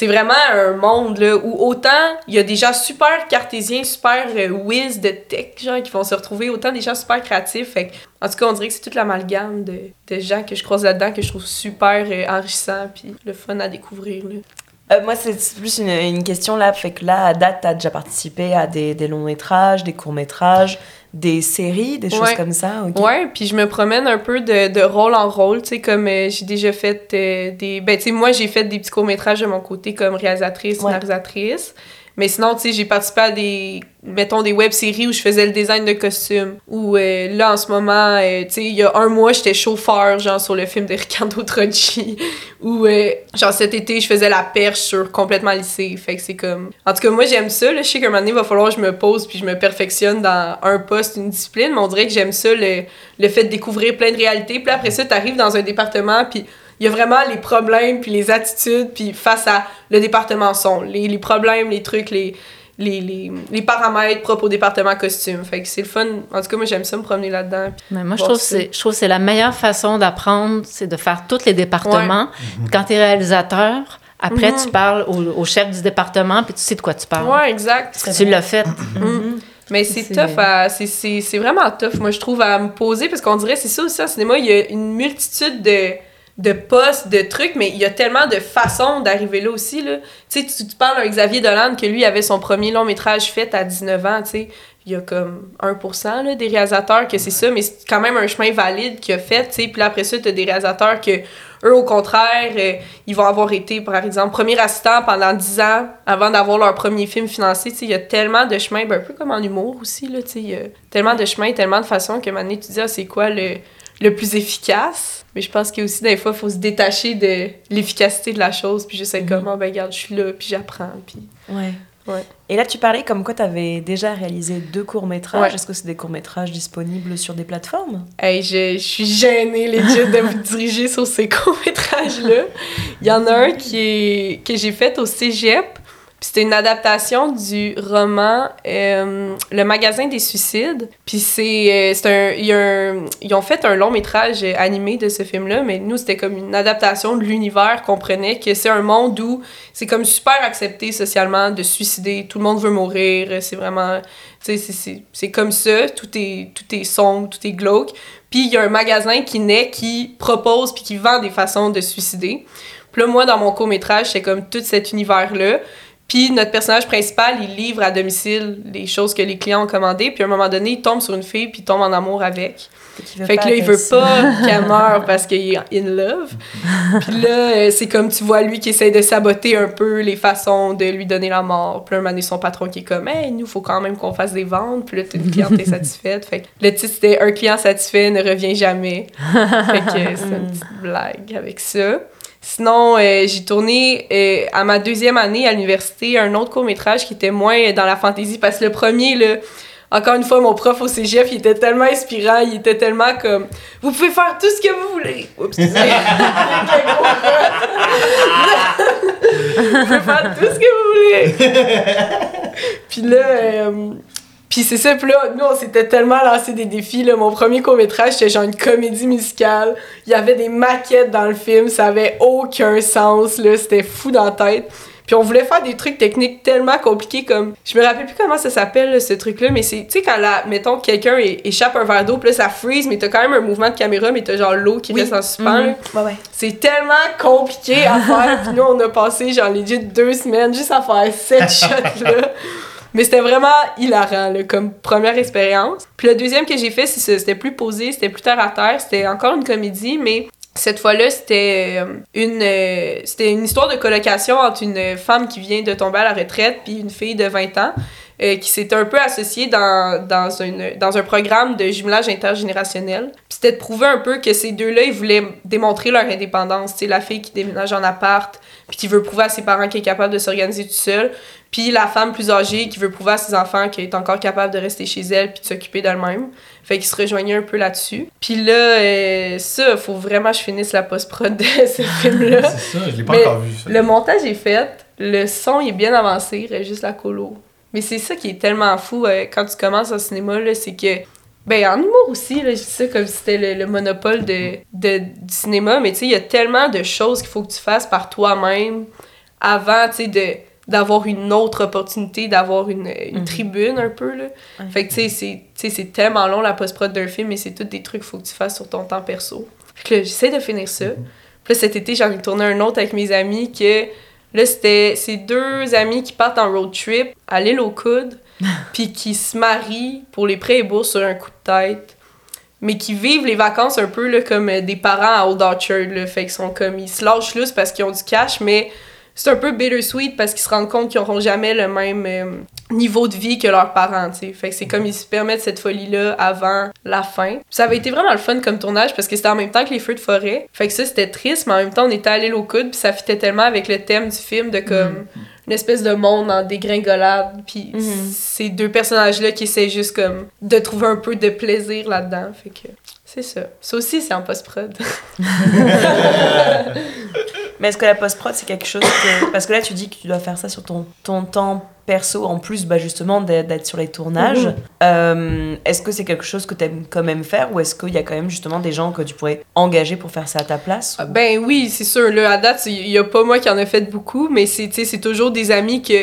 C'est vraiment un monde là, où autant il y a des gens super cartésiens, super euh, whiz de tech, qui vont se retrouver, autant des gens super créatifs. En tout cas, on dirait que c'est toute l'amalgame de, gens que je croise là-dedans que je trouve super euh, enrichissant puis le fun à découvrir. Euh, moi, c'est plus une, une question là. Fait que là, à date, t'as déjà participé à des, des longs métrages, des courts métrages, des séries, des choses Ouais. comme ça. ok. Ouais, puis je me promène un peu de, de rôle en rôle, tu sais, comme euh, j'ai déjà fait euh, des... Ben, tu sais, moi, j'ai fait des petits courts-métrages de mon côté comme réalisatrice, Ouais. Mais sinon, tu sais, j'ai participé à des, mettons, des web-séries où je faisais le design de costumes. Ou euh, là, en ce moment, euh, tu sais, il y a un mois, j'étais chauffeur, genre, sur le film de Ricardo [LAUGHS] Trocci. Ou, euh, genre, cet été, je faisais la perche sur complètement lycée. Fait que c'est comme... En tout cas, moi, j'aime ça. Je sais qu'à un moment donné, il va falloir que je me pose puis je me perfectionne dans un poste, une discipline. Mais on dirait que j'aime ça, le, le fait de découvrir plein de réalités. Puis après ça, t'arrives dans un département puis il y a vraiment les problèmes puis les attitudes puis face à le département son les, les problèmes les trucs les les, les, les paramètres propres au département costume fait que c'est le fun en tout cas moi j'aime ça me promener là-dedans puis- Mais moi, je trouve, c'est, je trouve que c'est la meilleure façon d'apprendre, c'est de faire tous les départements. Quand tu es réalisateur, après, Mhm. tu parles au, au chef du département, puis tu sais de quoi tu parles. ouais exact Parce que tu l'as fait. Mais c'est C'est- tough, à- c'est- c'est c'est vraiment tough, moi, je trouve, à me poser, parce qu'on dirait, c'est ça aussi, en cinéma, il y a une multitude de, de postes, de trucs, mais il y a tellement de façons d'arriver là aussi, là. Tu sais, tu, tu parles d'un Xavier Dolan, que lui avait son premier long-métrage fait à 19 ans, tu sais. Il y a comme 1% là, des réalisateurs que c'est ça, mais c'est quand même un chemin valide qu'il a fait, tu sais. Puis là, après ça, t'as des réalisateurs que, eux, au contraire, euh, ils vont avoir été, par exemple, premier assistant pendant 10 ans avant d'avoir leur premier film financé. Tu sais, il y a tellement de chemins, ben, un peu comme en humour aussi, là, tu sais, il y a tellement de chemins, tellement de façons que maintenant tu dis, ah, c'est quoi le, le plus efficace? Mais je pense qu'il y a aussi, des fois, il faut se détacher de l'efficacité de la chose, puis juste être comme, Ah, ben, regarde, je suis là, puis j'apprends, puis... Ouais. Ouais. Et là, tu parlais comme quoi tu avais déjà réalisé deux courts-métrages. Ouais. Est-ce que c'est des courts-métrages disponibles sur des plateformes? Hey, je, je suis gênée, legit, de vous diriger sur ces courts-métrages-là. Il y en a un qui est, que j'ai fait au cégep. Puis C'était une adaptation du roman euh, Le magasin des suicides. Puis c'est euh, c'est un, y a un- Ils ont fait un long métrage animé de ce film-là, mais nous, c'était comme une adaptation de l'univers qu'on prenait, que c'est un monde où c'est comme super accepté socialement de suicider. Tout le monde veut mourir. C'est vraiment... Tu sais, c'est- comme ça. Tout est, tout est sombre, tout est glauque. Puis il y a un magasin qui naît, qui propose puis qui vend des façons de suicider. Puis là, moi, dans mon court-métrage, c'est comme tout cet univers-là. Puis notre personnage principal, il livre à domicile les choses que les clients ont commandées. Puis à un moment donné, il tombe sur une fille, puis il tombe en amour avec. Fait que là, il veut pas [LAUGHS] qu'elle meure parce qu'il est in love. Puis là, euh, c'est comme tu vois lui qui essaie de saboter un peu les façons de lui donner la mort. Puis là, un moment donné, son patron qui est comme, hey, nous, faut quand même qu'on fasse des ventes. Puis là, t'as une cliente insatisfaite. [LAUGHS] Fait que le titre, c'était Un client satisfait ne revient jamais. Fait que euh, c'est une petite blague avec ça. Sinon, euh, j'ai tourné euh, à ma deuxième année à l'université un autre court-métrage qui était moins dans la fantaisie parce que le premier, là, encore une fois, mon prof au cégep, il était tellement inspirant, il était tellement comme Vous pouvez faire tout ce que vous voulez. Oups, [LAUGHS] [LAUGHS] vous pouvez faire tout ce que vous voulez. Puis là, euh, puis c'est ça, puis là, nous, on s'était tellement lancé des défis. Là. Mon premier court-métrage, c'était genre une comédie musicale. Il y avait des maquettes dans le film, ça avait aucun sens, là. C'était fou dans la tête. Puis on voulait faire des trucs techniques tellement compliqués comme... Je me rappelle plus comment ça s'appelle, ce truc-là, mais c'est... Tu sais, quand, la, mettons, quelqu'un échappe un verre d'eau, puis là, ça freeze, mais t'as quand même un mouvement de caméra, mais t'as genre l'eau qui Oui. reste en suspens, là. Ouais, ouais. C'est tellement compliqué à faire. Puis nous, on a passé genre legit deux semaines juste à faire cette [LAUGHS] shot-là. Mais c'était vraiment hilarant, comme première expérience. Puis le deuxième que j'ai fait, c'est c'était plus posé, c'était plus terre à terre. C'était encore une comédie, mais cette fois-là, c'était euh, une, euh, c'était une histoire de colocation entre une femme qui vient de tomber à la retraite puis une fille de 20 ans euh, qui s'était un peu associée dans, dans, dans un programme de jumelage intergénérationnel. Puis c'était de prouver un peu que ces deux-là, ils voulaient démontrer leur indépendance. Sais, la fille qui déménage en appart puis qui veut prouver à ses parents qu'elle est capable de s'organiser toute seule. Puis la femme plus âgée qui veut prouver à ses enfants qu'elle est encore capable de rester chez elle puis de s'occuper d'elle-même. Fait qu'ils se rejoignaient un peu là-dessus. Puis là, euh, ça, faut vraiment que je finisse la post-prod de [LAUGHS] ce film-là. [LAUGHS] C'est ça, je l'ai pas Mais encore vu. Ça. Le montage est fait, le son est bien avancé, il reste juste la colo. Mais c'est ça qui est tellement fou euh, quand tu commences au cinéma, là, c'est que. Ben, en humour aussi, là, je dis ça comme si c'était le, le monopole de, de- du cinéma, mais tu sais, il y a tellement de choses qu'il faut que tu fasses par toi-même avant, tu sais, de d'avoir une autre opportunité, d'avoir une, une Mhm. tribune un peu, là. Fait que, tu sais, c'est- tu sais, c'est tellement long, la post-prod d'un film, mais c'est tous des trucs qu'il faut que tu fasses sur ton temps perso. Fait que là, j'essaie de finir ça. Puis là, cet été, j'en ai tourné un autre avec mes amis que... Là, c'était ces deux amis qui partent en road trip à l'île aux coudes, [LAUGHS] puis qui se marient pour les prêts et bourses sur un coup de tête, mais qui vivent les vacances un peu là, comme euh, des parents à Old Orchard. Là, fait qu'ils sont comme... Ils se lâchent lousse parce qu'ils ont du cash, mais c'est un peu bittersweet parce qu'ils se rendent compte qu'ils n'auront jamais le même euh, niveau de vie que leurs parents, tu sais. Fait que c'est comme ils se permettent cette folie-là avant la fin. Ça avait été vraiment le fun comme tournage parce que c'était en même temps que les feux de forêt. Fait que ça, c'était triste, mais en même temps, on était à l'île aux coudes, puis ça fitait tellement avec le thème du film de comme une espèce de monde en dégringolade. Puis Mhm. ces deux personnages-là qui essaient juste comme de trouver un peu de plaisir là-dedans. Fait que c'est ça. Ça aussi, c'est en post-prod. [LAUGHS] Mais est-ce que la post-prod, c'est quelque chose que... Parce que là, tu dis que tu dois faire ça sur ton, ton temps perso, en plus bah, justement d'être sur les tournages. Mhm. Euh, est-ce que c'est quelque chose que tu aimes quand même faire ou est-ce qu'il y a quand même justement des gens que tu pourrais engager pour faire ça à ta place Ah, Ben oui, c'est sûr. Là, à date, il y a pas moi qui en a fait beaucoup, mais c'est tu sais, c'est toujours des amis que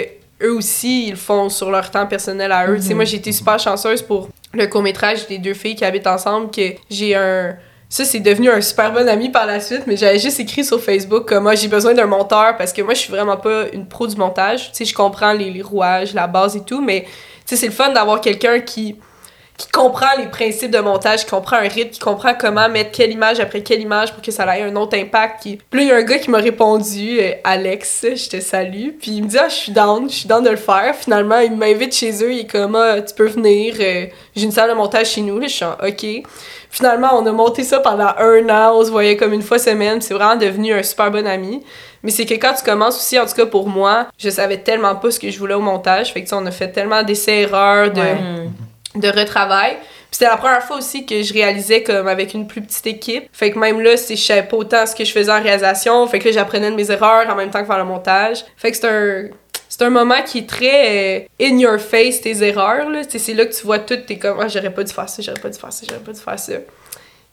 eux aussi, ils font sur leur temps personnel à eux. Tu sais, Mhm. moi, j'ai été super chanceuse pour le court-métrage des deux filles qui habitent ensemble, que j'ai un... Ça, c'est devenu un super bon ami par la suite, mais j'avais juste écrit sur Facebook comme moi, j'ai besoin d'un monteur parce que moi, je suis vraiment pas une pro du montage. Tu sais, je comprends les, les rouages, la base et tout, mais tu sais, c'est le fun d'avoir quelqu'un qui qui comprend les principes de montage, qui comprend un rythme, qui comprend comment mettre quelle image après quelle image pour que ça ait un autre impact. Qui... Puis là, il y a un gars qui m'a répondu, euh, Alex, je te salue. Puis il me dit, ah, je suis down, je suis down de le faire. Finalement, il m'invite chez eux, il est comme, ah, tu peux venir, euh, j'ai une salle de montage chez nous. Là, je suis en, OK. Finalement, on a monté ça pendant un an, on se voyait comme une fois semaine. C'est vraiment devenu un super bon ami. Mais c'est que quand tu commences aussi, en tout cas pour moi, je savais tellement pas ce que je voulais au montage. Fait que, on a fait tellement d'essais-erreurs, de, de retravail. Puis c'était la première fois aussi que je réalisais comme avec une plus petite équipe. Fait que même là, je savais pas autant ce que je faisais en réalisation. Fait que là, j'apprenais de mes erreurs en même temps que faire le montage. Fait que c'est un un moment qui est très euh, in your face tes erreurs c'est là que tu vois tout t'es comme ah j'aurais pas dû faire ça j'aurais pas dû faire ça j'aurais pas dû faire ça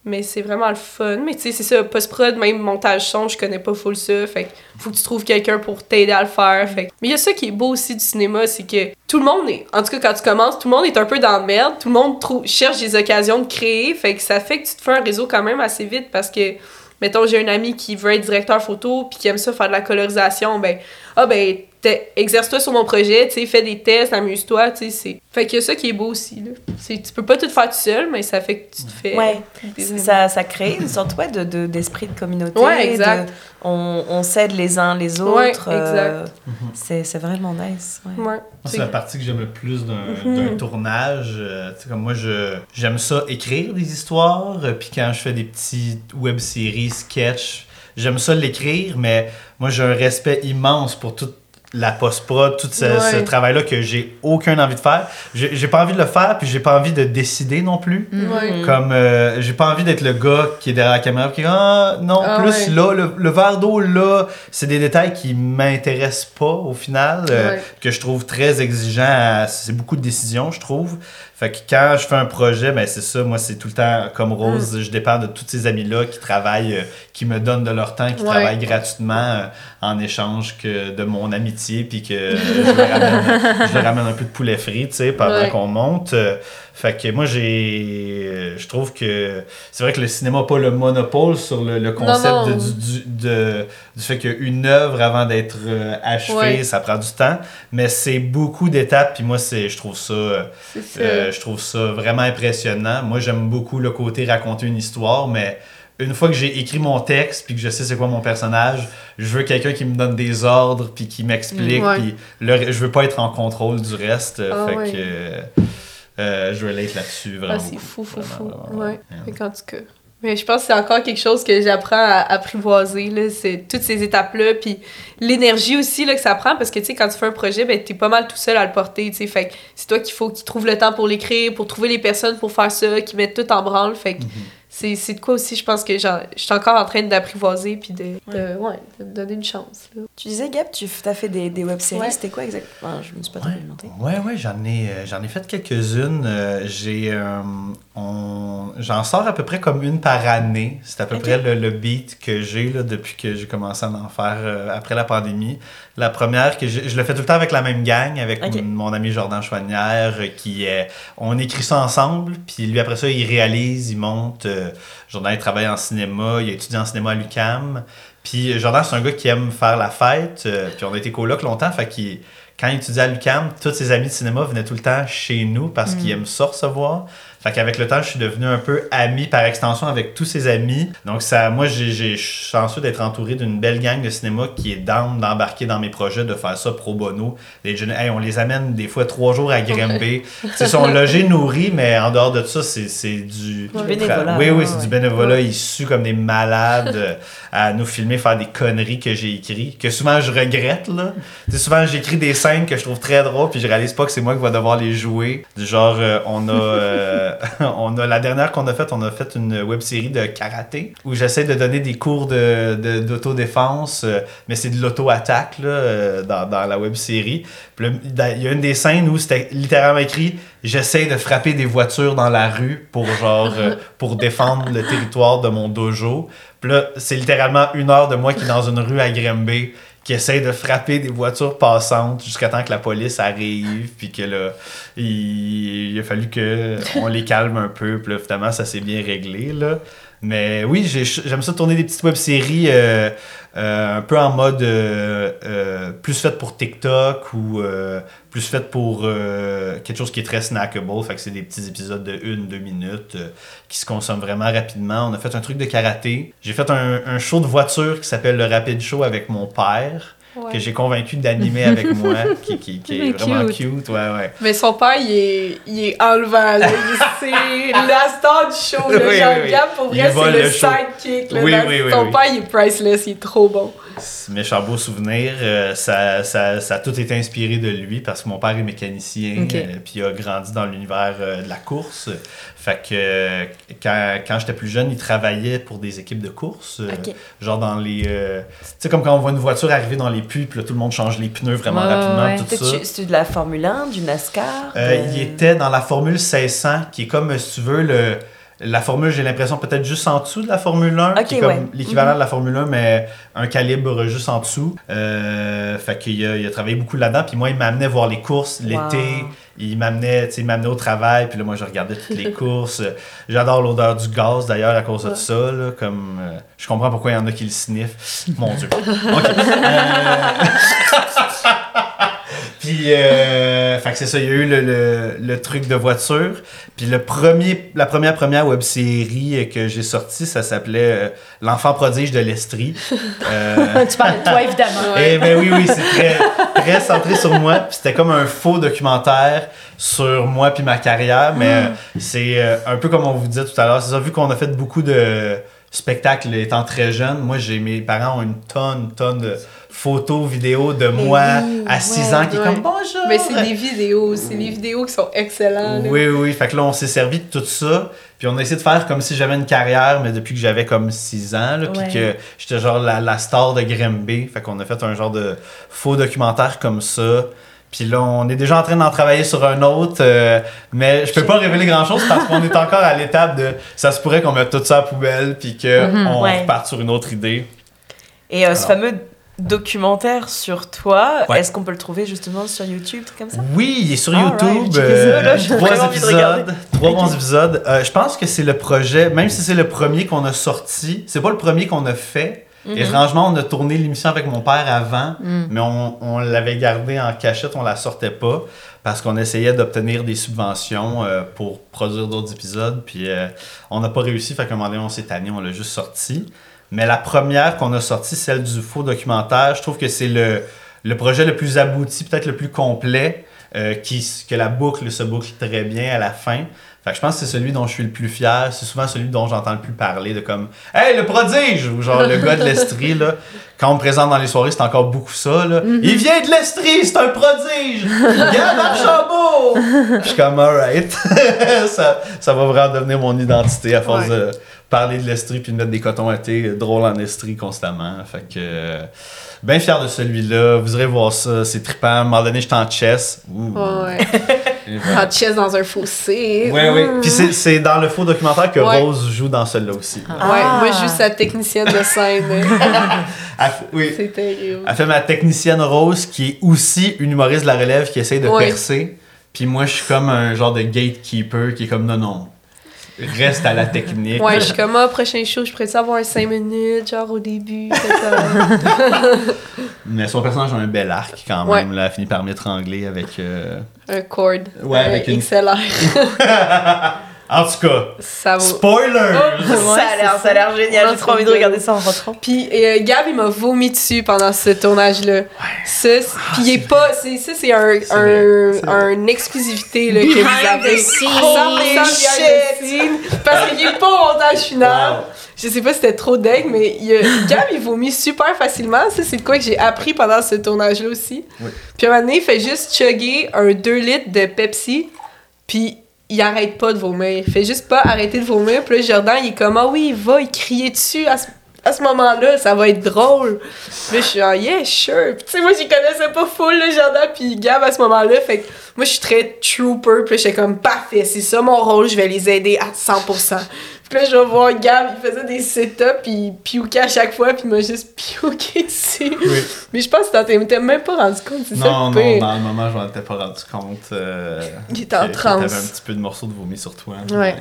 mais c'est vraiment le fun. Mais tu sais, c'est ça, post-prod, même montage son, je connais pas full ça. Fait faut que tu trouves quelqu'un pour t'aider à le faire. Fait Mais il y a ça qui est beau aussi du cinéma, c'est que tout le monde est, en tout cas quand tu commences, tout le monde est un peu dans la merde. Tout le monde trouve, cherche des occasions de créer. Fait que ça fait que tu te fais un réseau quand même assez vite parce que, mettons, j'ai un ami qui veut être directeur photo puis qui aime ça faire de la colorisation. Ben, ah ben, exerce-toi sur mon projet, tu sais, fais des tests, amuse-toi, tu sais, Fait qu'il y a ça qui est beau aussi, là. Tu peux pas tout faire tout seul, mais ça fait que tu te fais... Ouais, ça, ça crée une sorte, ouais, d'esprit de, d'esprit de, communauté. Ouais, exact. on, on s'aide les uns les autres. Ouais, exact. Euh, c'est vraiment nice. Ouais. c'est la partie que j'aime le plus d'un mhm. tournage. Euh, tu sais, comme moi, j'aime ça écrire des histoires, euh, puis quand je fais des petits web-séries, sketchs, j'aime ça l'écrire, mais moi, j'ai un respect immense pour tout la post-prod, tout ce, travail-là que j'ai aucun envie de faire. J'ai pas envie de le faire, puis j'ai pas envie de décider non plus. Mm-hmm. Comme, euh, j'ai pas envie d'être le gars qui est derrière la caméra qui dit Ah, non, ah plus là, le, verre d'eau là, c'est des détails qui m'intéressent pas au final, euh, que je trouve très exigeant. C'est beaucoup de décisions, je trouve. Fait que quand je fais un projet, ben c'est ça, moi c'est tout le temps comme Rose, mm. je dépends de tous ces amis-là qui travaillent, euh, qui me donnent de leur temps, qui travaillent gratuitement euh, en échange que de mon amitié, puis que [LAUGHS] je, leur ramène, un peu de poulet frit, tu sais, pendant qu'on monte. Fait que moi, j'ai. Je trouve que. C'est vrai que le cinéma n'a pas le monopole sur le, concept du, du, fait qu'une œuvre, avant d'être euh, achevée, ça prend du temps. Mais c'est beaucoup d'étapes, puis moi, c'est, je trouve ça. Euh, je trouve ça vraiment impressionnant. Moi, j'aime beaucoup le côté raconter une histoire, mais une fois que j'ai écrit mon texte puis que je sais c'est quoi mon personnage, je veux quelqu'un qui me donne des ordres puis qui m'explique puis le, je veux pas être en contrôle du reste. Ah fait que euh, je relate là-dessus, vraiment. Ah, c'est fou, fou, fou. ouais. en tout cas. Mais je pense que c'est encore quelque chose que j'apprends à apprivoiser, là, c'est toutes ces étapes-là, puis l'énergie aussi là, que ça prend, parce que, tu sais, quand tu fais un projet, ben, t'es pas mal tout seul à le porter, tu sais, fait c'est toi qu'il faut qu'il trouve le temps pour l'écrire, pour trouver les personnes pour faire ça, qui mettent tout en branle, fait que mm-hmm c'est de quoi aussi, je pense que je suis encore en train d'apprivoiser puis de, ouais. De, donner une chance. Tu disais, Gab, tu as fait des, des web-séries. C'était quoi exactement? Je me suis pas trop alimenté. Ouais, ouais, j'en ai, euh, j'en ai fait quelques-unes. Euh, j'ai, euh, j'en sors à peu près comme une par année. C'est à peu près le, le, beat que j'ai depuis que j'ai commencé à en faire après la pandémie. La première, que je, le fais tout le temps avec la même gang, avec mon, ami Jordan Chouanière, qui est, on écrit ça ensemble, puis lui après ça, il réalise, il monte. Euh, Jordan, il travaille en cinéma, il a étudié en cinéma à l'UCAM. Puis Jordan, c'est un gars qui aime faire la fête, euh, puis on a été coloc longtemps, fait qu'il quand il étudiait à l'UCAM, tous ses amis de cinéma venaient tout le temps chez nous parce qu'il mm. aime ça recevoir. Fait qu'avec le temps, je suis devenu un peu ami par extension avec tous ses amis. Donc, ça, moi, j'ai chanceux d'être entouré d'une belle gang de cinéma qui est down d'embarquer dans mes projets, de faire ça pro bono. Les jeunes, on les amène des fois trois jours à Grimby. [LAUGHS] Ils sont logés, nourris, mais en dehors de ça, c'est du... bénévolat. Oui, oui, c'est du bénévolat. Ils suent comme des malades euh, à nous filmer, faire des conneries que j'ai écrites, que souvent je regrette, là. souvent, j'écris des scènes que je trouve très drôles, puis je réalise pas que c'est moi qui va devoir les jouer. Du genre, euh, on a... Euh, [LAUGHS] on a la dernière qu'on a faite, on a fait une web série de karaté où j'essaie de donner des cours de, d'autodéfense, euh, mais c'est de l'auto-attaque euh, dans, la web série. il y a une des scènes où c'était littéralement écrit J'essaie de frapper des voitures dans la rue pour genre euh, pour défendre le territoire de mon dojo. Là, c'est littéralement une heure de moi qui est dans une rue à Grimby qui essaye de frapper des voitures passantes jusqu'à temps que la police arrive, puis que là, il, a fallu qu'on les calme un peu, puis là, finalement, ça s'est bien réglé, là. Mais oui, j'ai- j'aime ça tourner des petites web-séries euh, euh, un peu en mode euh, plus fait pour TikTok ou plus fait pour quelque chose qui est très snackable. Fait que c'est des petits épisodes de 1-2 minutes qui se consomment vraiment rapidement. On a fait un truc de karaté. J'ai fait un, un show de voiture qui s'appelle le Rapid Show avec mon père. Que j'ai convaincu d'animer avec [LAUGHS] moi, qui, qui, qui est Mais vraiment cute. cute. Ouais, ouais. Mais son père, il est, il est enlevant, C'est [LAUGHS] la star du show, là. Oui, pour Il vrai, c'est le, le show. sidekick, là. Oui, Dans- oui, oui, Son oui. père, il est priceless, il est trop bon. Méchant beau souvenir. Euh, ça, ça, ça a tout été inspiré de lui parce que mon père est mécanicien Ok. euh, puis il a grandi dans l'univers euh, de la course. Fait que quand, quand j'étais plus jeune, il travaillait pour des équipes de course. Genre dans les. tu sais, comme quand on voit une voiture arriver dans les puits, puis là, tout le monde change les pneus vraiment Ouais, rapidement, ouais. tout ça. De la Formule 1, du NASCAR de- Il était dans la Formule 1600, qui est comme, si tu veux, le, la formule, j'ai l'impression, peut-être juste en dessous de la Formule 1, Ok, qui est comme ouais. L'équivalent de la Formule 1, mais un calibre juste en dessous. Euh, fait qu'il a, il a travaillé beaucoup là-dedans. Puis moi, il m'amenait voir les courses l'été. Wow. Il m'amenait, tu sais, au travail. Puis là, moi, je regardais toutes les [LAUGHS] courses. J'adore l'odeur du gaz, d'ailleurs, à cause de ça. Là, comme, euh, je comprends pourquoi il y en a qui le sniffent. Mon Dieu. [LAUGHS] OK. Euh, Puis, euh, fait que c'est ça, il y a eu le, le, le truc de voiture. Puis le premier, la première première web série que j'ai sortie, ça s'appelait euh, L'enfant prodige de l'Estrie. [LAUGHS] Euh, tu parles de toi, évidemment. [LAUGHS] eh ben oui, oui, c'est très, très centré sur moi. Puis c'était comme un faux documentaire sur moi puis ma carrière. Mais euh, c'est euh, un peu comme on vous disait tout à l'heure. C'est ça, vu qu'on a fait beaucoup de spectacles étant très jeune, moi, j'ai mes parents ont une tonne, tonne de photos, vidéos de moi oui, à 6 ouais, ans qui est comme bonjour. Mais c'est des vidéos, c'est des vidéos qui sont excellentes. Oui, oui. Fait que là, on s'est servi de tout ça. Puis on a essayé de faire comme si j'avais une carrière, mais depuis que j'avais comme 6 ans. Là, Ouais. Puis que j'étais genre la, la star de Grimby. Fait qu'on a fait un genre de faux documentaire comme ça. Puis là, on est déjà en train d'en travailler sur un autre. euh, mais je peux pas révéler grand-chose parce qu'on est encore à l'étape de... Ça se pourrait qu'on mette tout ça à la poubelle puis qu'on Mhm. Ouais. reparte sur une autre idée. Et euh, ce fameux documentaire sur toi, Ouais. est-ce qu'on peut le trouver justement sur YouTube, comme ça? Oui, il est sur YouTube. [LAUGHS] euh, là, trois épisodes. Trois bons épisodes. Euh, je pense que c'est le projet, même si c'est le premier qu'on a sorti, c'est pas le premier qu'on a fait. Mhm. Étrangement, on a tourné l'émission avec mon père avant, Mm. mais on, on l'avait gardé en cachette, on la sortait pas parce qu'on essayait d'obtenir des subventions euh, pour produire d'autres épisodes. Puis euh, on n'a pas réussi, fait qu'à un moment donné, on s'est tanné, on l'a juste sorti. Mais la première qu'on a sortie, celle du faux documentaire, je trouve que c'est le, le projet le plus abouti, peut-être le plus complet, euh, qui, que la boucle se boucle très bien à la fin. Fait que je pense que c'est celui dont je suis le plus fier. C'est souvent celui dont j'entends le plus parler de comme Hey, le prodige! Ou genre le gars de l'Estrie, là. Quand on me présente dans les soirées, c'est encore beaucoup ça, là. Il vient de l'Estrie, c'est un prodige! Archambault! Puis je suis comme, alright. [LAUGHS] ça, ça va vraiment devenir mon identité à force Ouais. de parler de l'Estrie puis de mettre des cotons à thé drôles en Estrie constamment. Fait que. Bien fier de celui-là. Vous irez voir ça. C'est trippant. À un moment donné, j'étais en chess. Ouh. Ouais. [LAUGHS] En chess dans un fossé. Oui, oui. Puis c'est- c'est dans le faux documentaire que Ouais. Rose joue dans celui-là aussi. Ouais, Ah. moi, je suis sa technicienne de scène. [LAUGHS] Elle, oui. c'est terrible. Elle fait ma technicienne Rose, qui est aussi une humoriste de la relève qui essaye de Ouais. percer. Puis moi, je suis comme un genre de gatekeeper qui est comme non, non. Reste à la technique. Ouais, je suis comme, ah, prochain show, je pourrais avoir un 5 minutes, genre au début. Mais son personnage a un bel arc quand Ouais. même. Là, elle finit par m'étrangler avec. euh, un chord. Ouais, un avec une- XLR. [LAUGHS] En tout cas, ça vaut. spoiler! ça a l'air, ça a l'air génial. J'ai trop envie de regarder ça en rentrant. Puis euh, Gab, il m'a vomi dessus pendant ce tournage-là. Ça, c'est- puis il est pas. c'est- Ça, c'est un, C'est un, c'est un exclusivité là, que vous avez. the scenes. 100% behind the scenes, Parce qu'il est pas au montage final. Wow. Je sais pas si c'était trop deg, mais il, Gab, il vomit super facilement. Ça, c'est de quoi que j'ai appris pendant ce tournage-là aussi. Oui. Puis à un moment donné, il fait juste chugger un 2 litres de Pepsi, puis il arrête pas de vomir. Il fait juste pas arrêter de vomir. Puis là, Jordan, il est comme, ah oui, il va, il crier dessus à ce, à ce moment-là, ça va être drôle. Puis je suis genre, yeah, sure. Puis tu sais, moi, j'y connaissais pas full, le Jordan, puis Gab à ce moment-là. Fait que moi, je suis très trooper. Puis j'étais comme, parfait, c'est ça mon rôle, je vais les aider à 100%. Puis là, je vais voir Gab, il faisait des sit-ups, puis il pukait à chaque fois, puis il m'a juste puké [LAUGHS] dessus. Oui. Mais je pense que tu t'es même pas rendu compte, c'est ça Non, non, pire. dans le moment, je m'en étais pas rendu compte. euh, Il était en transe. T'avais un petit peu de morceau de vomi sur toi. Ouais. Ouais,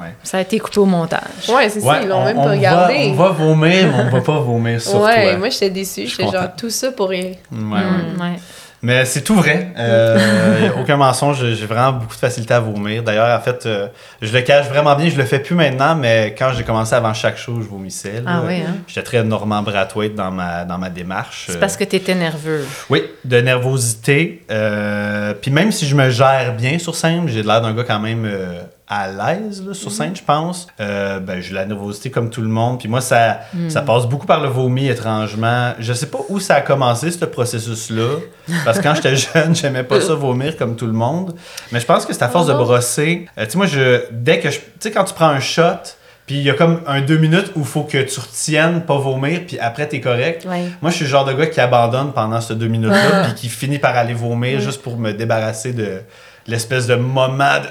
ouais. Ça a été coupé au montage. Ouais, c'est ça, Ouais, ils l'ont on- même on pas va- regardé. on va vomir, mais on va pas vomir sur ouais, toi. moi j'étais déçue, j'étais genre tout ça pour rien. Ouais, ouais. Mm, ouais. Mais c'est tout vrai. Euh, aucun mensonge. J'ai vraiment beaucoup de facilité à vomir. D'ailleurs, en fait, euh, je le cache vraiment bien. Je le fais plus maintenant, mais quand j'ai commencé avant chaque show, je vomissais. Ah oui, hein? J'étais très Normand Brathwaite dans ma, dans ma démarche. C'est parce que tu étais nerveux. Oui, de nervosité. Euh, Puis même si je me gère bien sur scène, j'ai l'air d'un gars quand même euh, à l'aise là, sur scène, je pense. Euh, ben, j'ai la nervosité comme tout le monde. Puis moi, ça, ça passe beaucoup par le vomi, étrangement. Je sais pas où ça a commencé, ce processus-là. Parce que quand j'étais [LAUGHS] jeune, j'aimais pas ça vomir comme tout le monde. Mais je pense que c'est à force de brosser. Euh, tu sais, moi, je, dès que je. Tu sais, quand tu prends un shot, puis il y a comme un deux minutes où il faut que tu retiennes, pas vomir, puis après, t'es correct. Ouais. Moi, je suis le genre de gars qui abandonne pendant ces deux minutes-là, puis qui finit par aller vomir juste pour me débarrasser de l'espèce de moment de.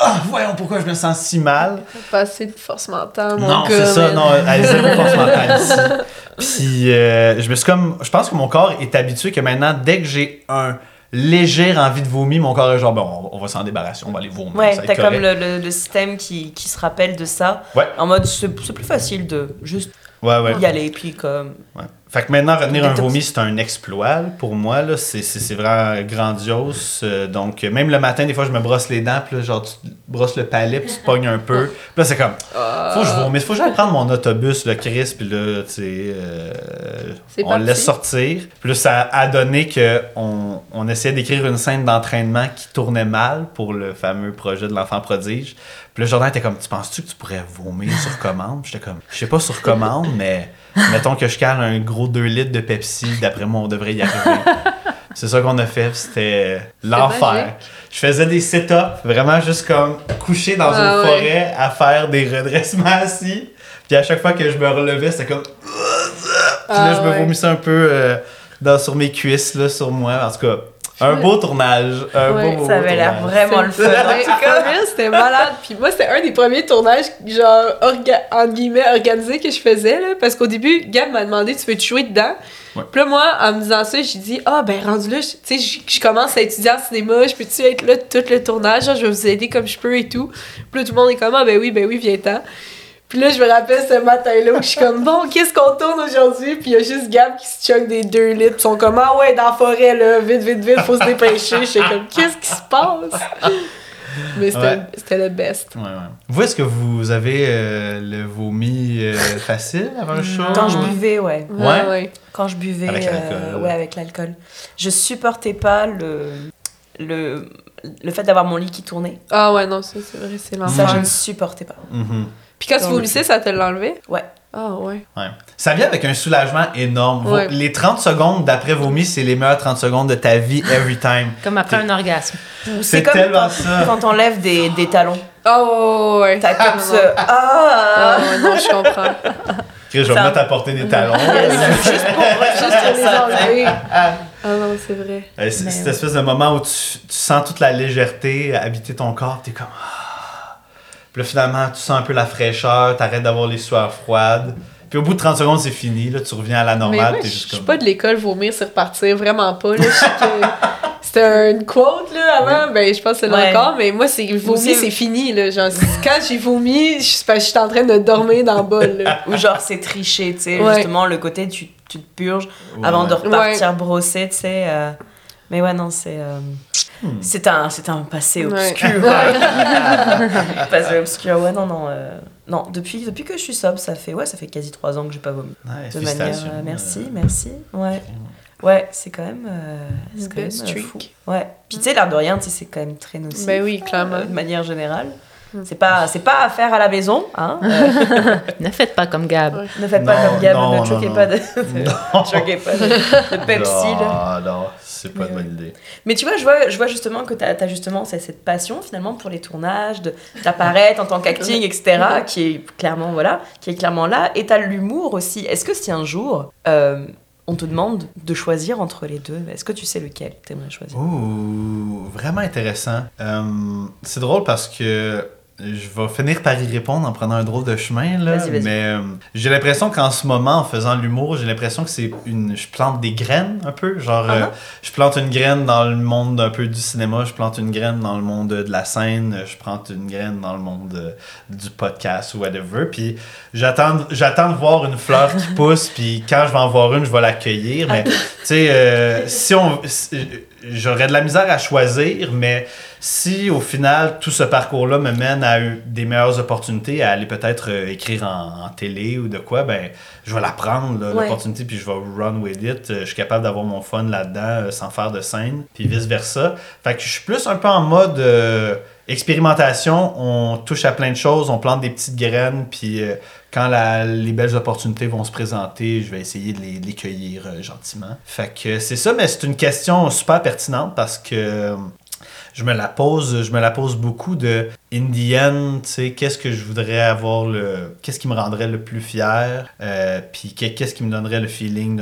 Ah, voyons pourquoi je me sens si mal. Pas assez de force mentale, mon non, c'est ça, non, elle zéro force [LAUGHS] mentale ici. Puis, euh, je me suis comme. Je pense que mon corps est habitué que maintenant, dès que j'ai un léger envie de vomir, mon corps est genre, bon, on va s'en débarrasser, on va aller vomir. Ouais, t'as comme le, le- le système qui, qui se rappelle de ça. Ouais. En mode, c'est c'est plus facile de juste Ouais, ouais. y aller, puis comme. Ouais. Fait que maintenant, retenir un vomi, c'est un exploit là, pour moi. là. C'est- C'est c'est vraiment grandiose. Euh, donc, euh, même le matin, des fois, je me brosse les dents. Puis là, genre, tu brosses le palais, puis tu pognes un peu. Puis là, c'est comme, faut que je vomisse. Faut que j'aille prendre mon autobus, le Chris. Puis là, tu sais, euh, on le laisse sortir. Puis là, ça a donné qu'on on essayait d'écrire une scène d'entraînement qui tournait mal pour le fameux projet de l'enfant prodige. Puis là, Jordan était comme, tu penses-tu que tu pourrais vomir sur commande? J'étais comme, je sais pas sur commande, mais mettons que je cale un gros 2 litres de Pepsi, d'après moi, on devrait y arriver. [LAUGHS] C'est ça qu'on a fait, c'était l'enfer. Je faisais des sit-ups, vraiment juste comme couché dans Ah une ouais. forêt à faire des redressements assis. Puis à chaque fois que je me relevais, c'était comme. Puis là, Ah je me ouais. vomissais un peu euh, dans, sur mes cuisses, là, sur moi. En tout cas, un beau tournage. Un Ouais, beau, beau, Ça avait l'air tournage. vraiment le fun. Ouais, for real, c'était malade. Puis moi, c'était un des premiers tournages, genre, orga entre guillemets, organisés que je faisais, là. Parce qu'au début, Gab m'a demandé, tu veux-tu jouer dedans? Ouais. Puis là, moi, en me disant ça, j'ai dit, ah, ben, rendu là, je- tu sais, je- je commence à étudier en cinéma, je peux-tu être là tout le tournage? Genre, je vais vous aider comme je peux et tout. Puis là, tout le monde est comme, ah, ben oui, ben oui, viens-t'en. Puis là, je me rappelle ce matin-là où je suis comme, bon, qu'est-ce qu'on tourne aujourd'hui? Puis il y a juste Gab qui se choque des deux litres. Puis ils sont comme, ah ouais, dans la forêt, là, vite, vite, vite, faut se dépêcher. J'étais comme, qu'est-ce qui se passe? Mais c'était Ouais. le best. Ouais, ouais. Vous, est-ce que vous avez euh, le vomi euh, facile avant le show? Quand je buvais, ouais. Ouais. ouais? Quand je buvais, Avec euh, l'alcool. ouais, avec l'alcool. Je supportais pas le, le, le fait d'avoir mon lit qui tournait. Ah ouais, non, ça, c'est vrai, c'est Ça, l'enfer. je ne supportais pas. Mhm. Puis quand tu vomissais, ça te l'enlevait? Ouais. Ah ouais. Ouais. Ça vient avec un soulagement énorme. Vos- Ouais. Les 30 secondes d'après vomi, c'est les meilleures 30 secondes de ta vie, every time. Comme après un orgasme. C'est comme tellement quand, ça. quand t'enlèves des, des talons. Ah ouais. T'as comme ce. Ah! Ah ouais, non, je comprends. [LAUGHS] Je vais me mettre à porter des talons. [LAUGHS] Juste pour Juste pour les enlever. [LAUGHS] Ah non, c'est vrai. Euh, c'est- Cette espèce de moment où tu, tu sens toute la légèreté habiter ton corps, t'es comme. Puis là, finalement, tu sens un peu la fraîcheur, t'arrêtes d'avoir les sueurs froides. Puis au bout de 30 secondes, c'est fini, là, tu reviens à la Mais normale, moi, t'es je juste je suis comme. pas de l'école vomir, c'est repartir, vraiment pas. [LAUGHS] C'était une quote là, avant, ben je pense que c'est là Ouais. encore, mais moi, c'est vomi, c'est- c'est fini. Là. Genre, quand j'ai vomi, je suis parce que je suis en train de dormir dans le bol. Là. Ou genre, c'est triché, tu sais. Ouais. Justement, le côté, tu, tu te purges Ouais, avant de repartir brosser, tu sais. euh, Mais ouais, non, c'est. euh, Hmm. C'est un, c'est un passé obscur. [LAUGHS] ouais. [LAUGHS] passé obscur, ouais, non, non. euh, Non, depuis, depuis que je suis sobre, ça fait, ouais, ça fait quasi trois ans que j'ai pas vomi. De manière. euh, merci, Euh, merci. Ouais. Ouais, c'est quand même. euh, c'est quand même, fou. Ouais. Puis tu sais, l'air de rien, c'est quand même très nocif. Ben oui, clairement. euh, de manière générale. Mm. C'est pas, c'est pas à faire à la maison, hein. euh, [LAUGHS] Ne faites pas comme Gab. Ouais. ne faites pas comme Gab, non, ne choquez non, pas de, ne choquez pas de, de Pepsi, là. Non, non, c'est pas une bonne ouais. idée. Mais tu vois, je vois, je vois justement que tu as, justement cette passion finalement pour les tournages, d'apparaître en tant qu'acting, etc., [LAUGHS] qui est clairement, voilà, qui est clairement là. Et tu as l'humour aussi. Est-ce que si un jour, euh, on te demande de choisir entre les deux, est-ce que tu sais lequel tu aimerais choisir? Ouh, vraiment intéressant. Euh, c'est drôle parce que je vais finir par y répondre en prenant un drôle de chemin, là. Mais euh, j'ai l'impression qu'en ce moment, en faisant l'humour, j'ai l'impression que c'est une. Je plante des graines un peu. Genre, euh, Uh-huh. je plante une graine dans le monde un peu du cinéma, je plante une graine dans le monde de la scène, je plante une graine dans le monde euh, du podcast ou whatever. Puis j'attends j'attends de voir une fleur qui [LAUGHS] pousse, puis quand je vais en voir une, je vais l'accueillir. Mais, tu sais, euh, si on. si- J'aurais de la misère à choisir, mais si au final tout ce parcours-là me mène à des meilleures opportunités, à aller peut-être euh, écrire en, en télé ou de quoi, ben je vais la prendre, Ouais. l'opportunité, puis je vais run with it. Euh, Je suis capable d'avoir mon fun là-dedans euh, sans faire de scène, puis vice-versa. Fait que je suis plus un peu en mode euh, expérimentation. On touche à plein de choses, on plante des petites graines, puis euh, quand la- les belles opportunités vont se présenter, je vais essayer de les, les cueillir euh, gentiment. C'est ça, mais c'est une question super pertinente parce que euh, je me la pose, je me la pose beaucoup de in the end, tu sais, qu'est-ce que je voudrais avoir le. Qu'est-ce qui me rendrait le plus fier, puis que- qu'est-ce qui me donnerait le feeling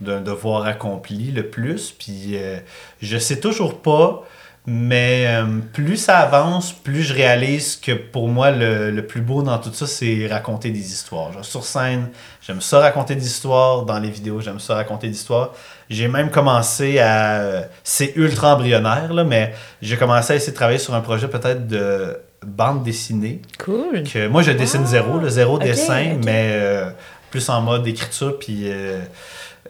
d'un devoir accompli le plus. Puis euh, je sais toujours pas, mais euh, plus ça avance, plus je réalise que pour moi, le, le plus beau dans tout ça, c'est raconter des histoires. Genre, sur scène, j'aime ça raconter des histoires. Dans les vidéos, j'aime ça raconter des histoires. J'ai même commencé à... C'est ultra embryonnaire, là, mais j'ai commencé à essayer de travailler sur un projet peut-être de bande dessinée. Cool. Que moi, je dessine Ah, zéro, le zéro ok, dessin, mais euh, plus en mode écriture, puis euh,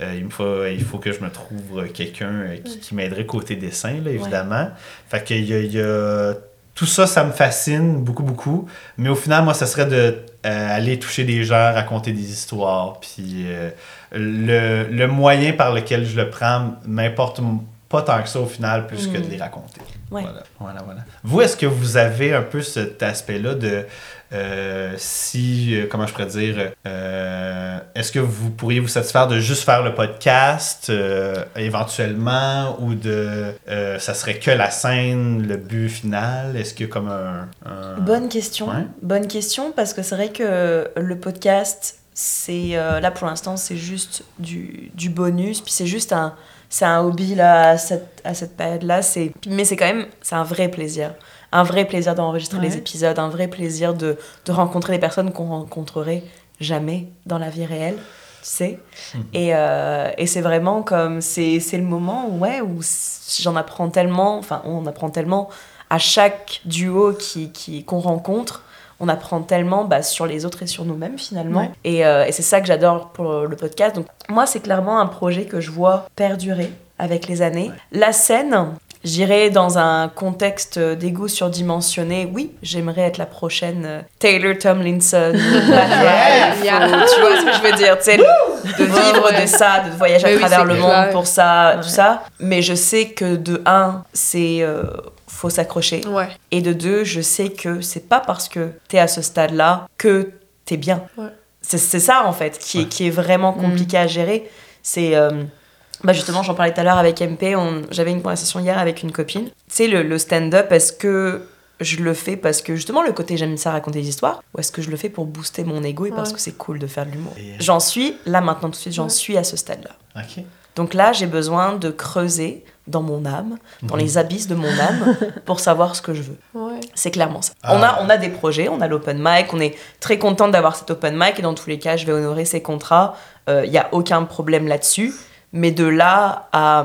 euh, il, me faut, il faut que je me trouve quelqu'un euh, qui, qui m'aiderait côté dessin, là, évidemment. Fait que y a, il y a- Tout ça, ça me fascine beaucoup, beaucoup. Mais au final, moi, ça serait de euh, aller toucher des gens, raconter des histoires, puis euh, le, le moyen par lequel je le prends m'importe pas tant que ça au final, plus que de les raconter. Ouais. Voilà, voilà, voilà. Vous, est-ce que vous avez un peu cet aspect-là de euh, si, euh, comment je pourrais dire, euh, est-ce que vous pourriez vous satisfaire de juste faire le podcast éventuellement ou de ça serait que la scène, le but final? Est-ce a comme un. un- Bonne question. Ouais. Bonne question parce que c'est vrai que le podcast, c'est là pour l'instant, c'est juste du, du bonus. Puis c'est juste un, c'est un hobby là à cette, à cette période-là. Mais c'est quand même, c'est un vrai plaisir. Un vrai plaisir d'enregistrer Ouais. les épisodes, un vrai plaisir de, de rencontrer des personnes qu'on rencontrerait jamais dans la vie réelle. Tu sais Mhm. et, euh, et c'est vraiment comme c'est c'est le moment ouais où j'en apprends tellement enfin on apprend tellement à chaque duo qui qui- qu'on rencontre on apprend tellement bah, sur les autres et sur nous-mêmes finalement Ouais. et, euh, et c'est ça que j'adore pour le podcast donc moi c'est clairement un projet que je vois perdurer avec les années la scène J'irai dans un contexte d'ego surdimensionné. Oui, j'aimerais être la prochaine euh, Taylor Tomlinson. [LAUGHS] Yeah. Faut- tu vois ce que je veux dire, tu sais, de vivre de ça, de voyager Mais à oui, travers le monde pour ça, Ouais. tout ça. Mais je sais que de un, c'est euh, faut s'accrocher, Ouais. et de deux, je sais que c'est pas parce que t'es à ce stade-là que t'es bien. Ouais. C'est c'est ça en fait qui est, qui est vraiment compliqué à gérer. C'est euh, bah justement, j'en parlais tout à l'heure avec MP. on- J'avais une conversation hier avec une copine. Tu sais, le, le stand-up, est-ce que je le fais parce que justement le côté j'aime ça raconter des histoires ou est-ce que je le fais pour booster mon ego et parce que c'est cool de faire de l'humour? Et- J'en suis là maintenant tout de suite, j'en Ouais. suis à ce stade-là. Ok. Donc là, j'ai besoin de creuser dans mon âme, dans Mhm. les abysses de mon âme, [LAUGHS] pour savoir ce que je veux. Ouais. C'est clairement ça. Ah. On, a, on a des projets, on a l'open mic, on est très content d'avoir cet open mic et dans tous les cas, je vais honorer ces contrats. Il n'y a aucun problème là-dessus. Mais de là à,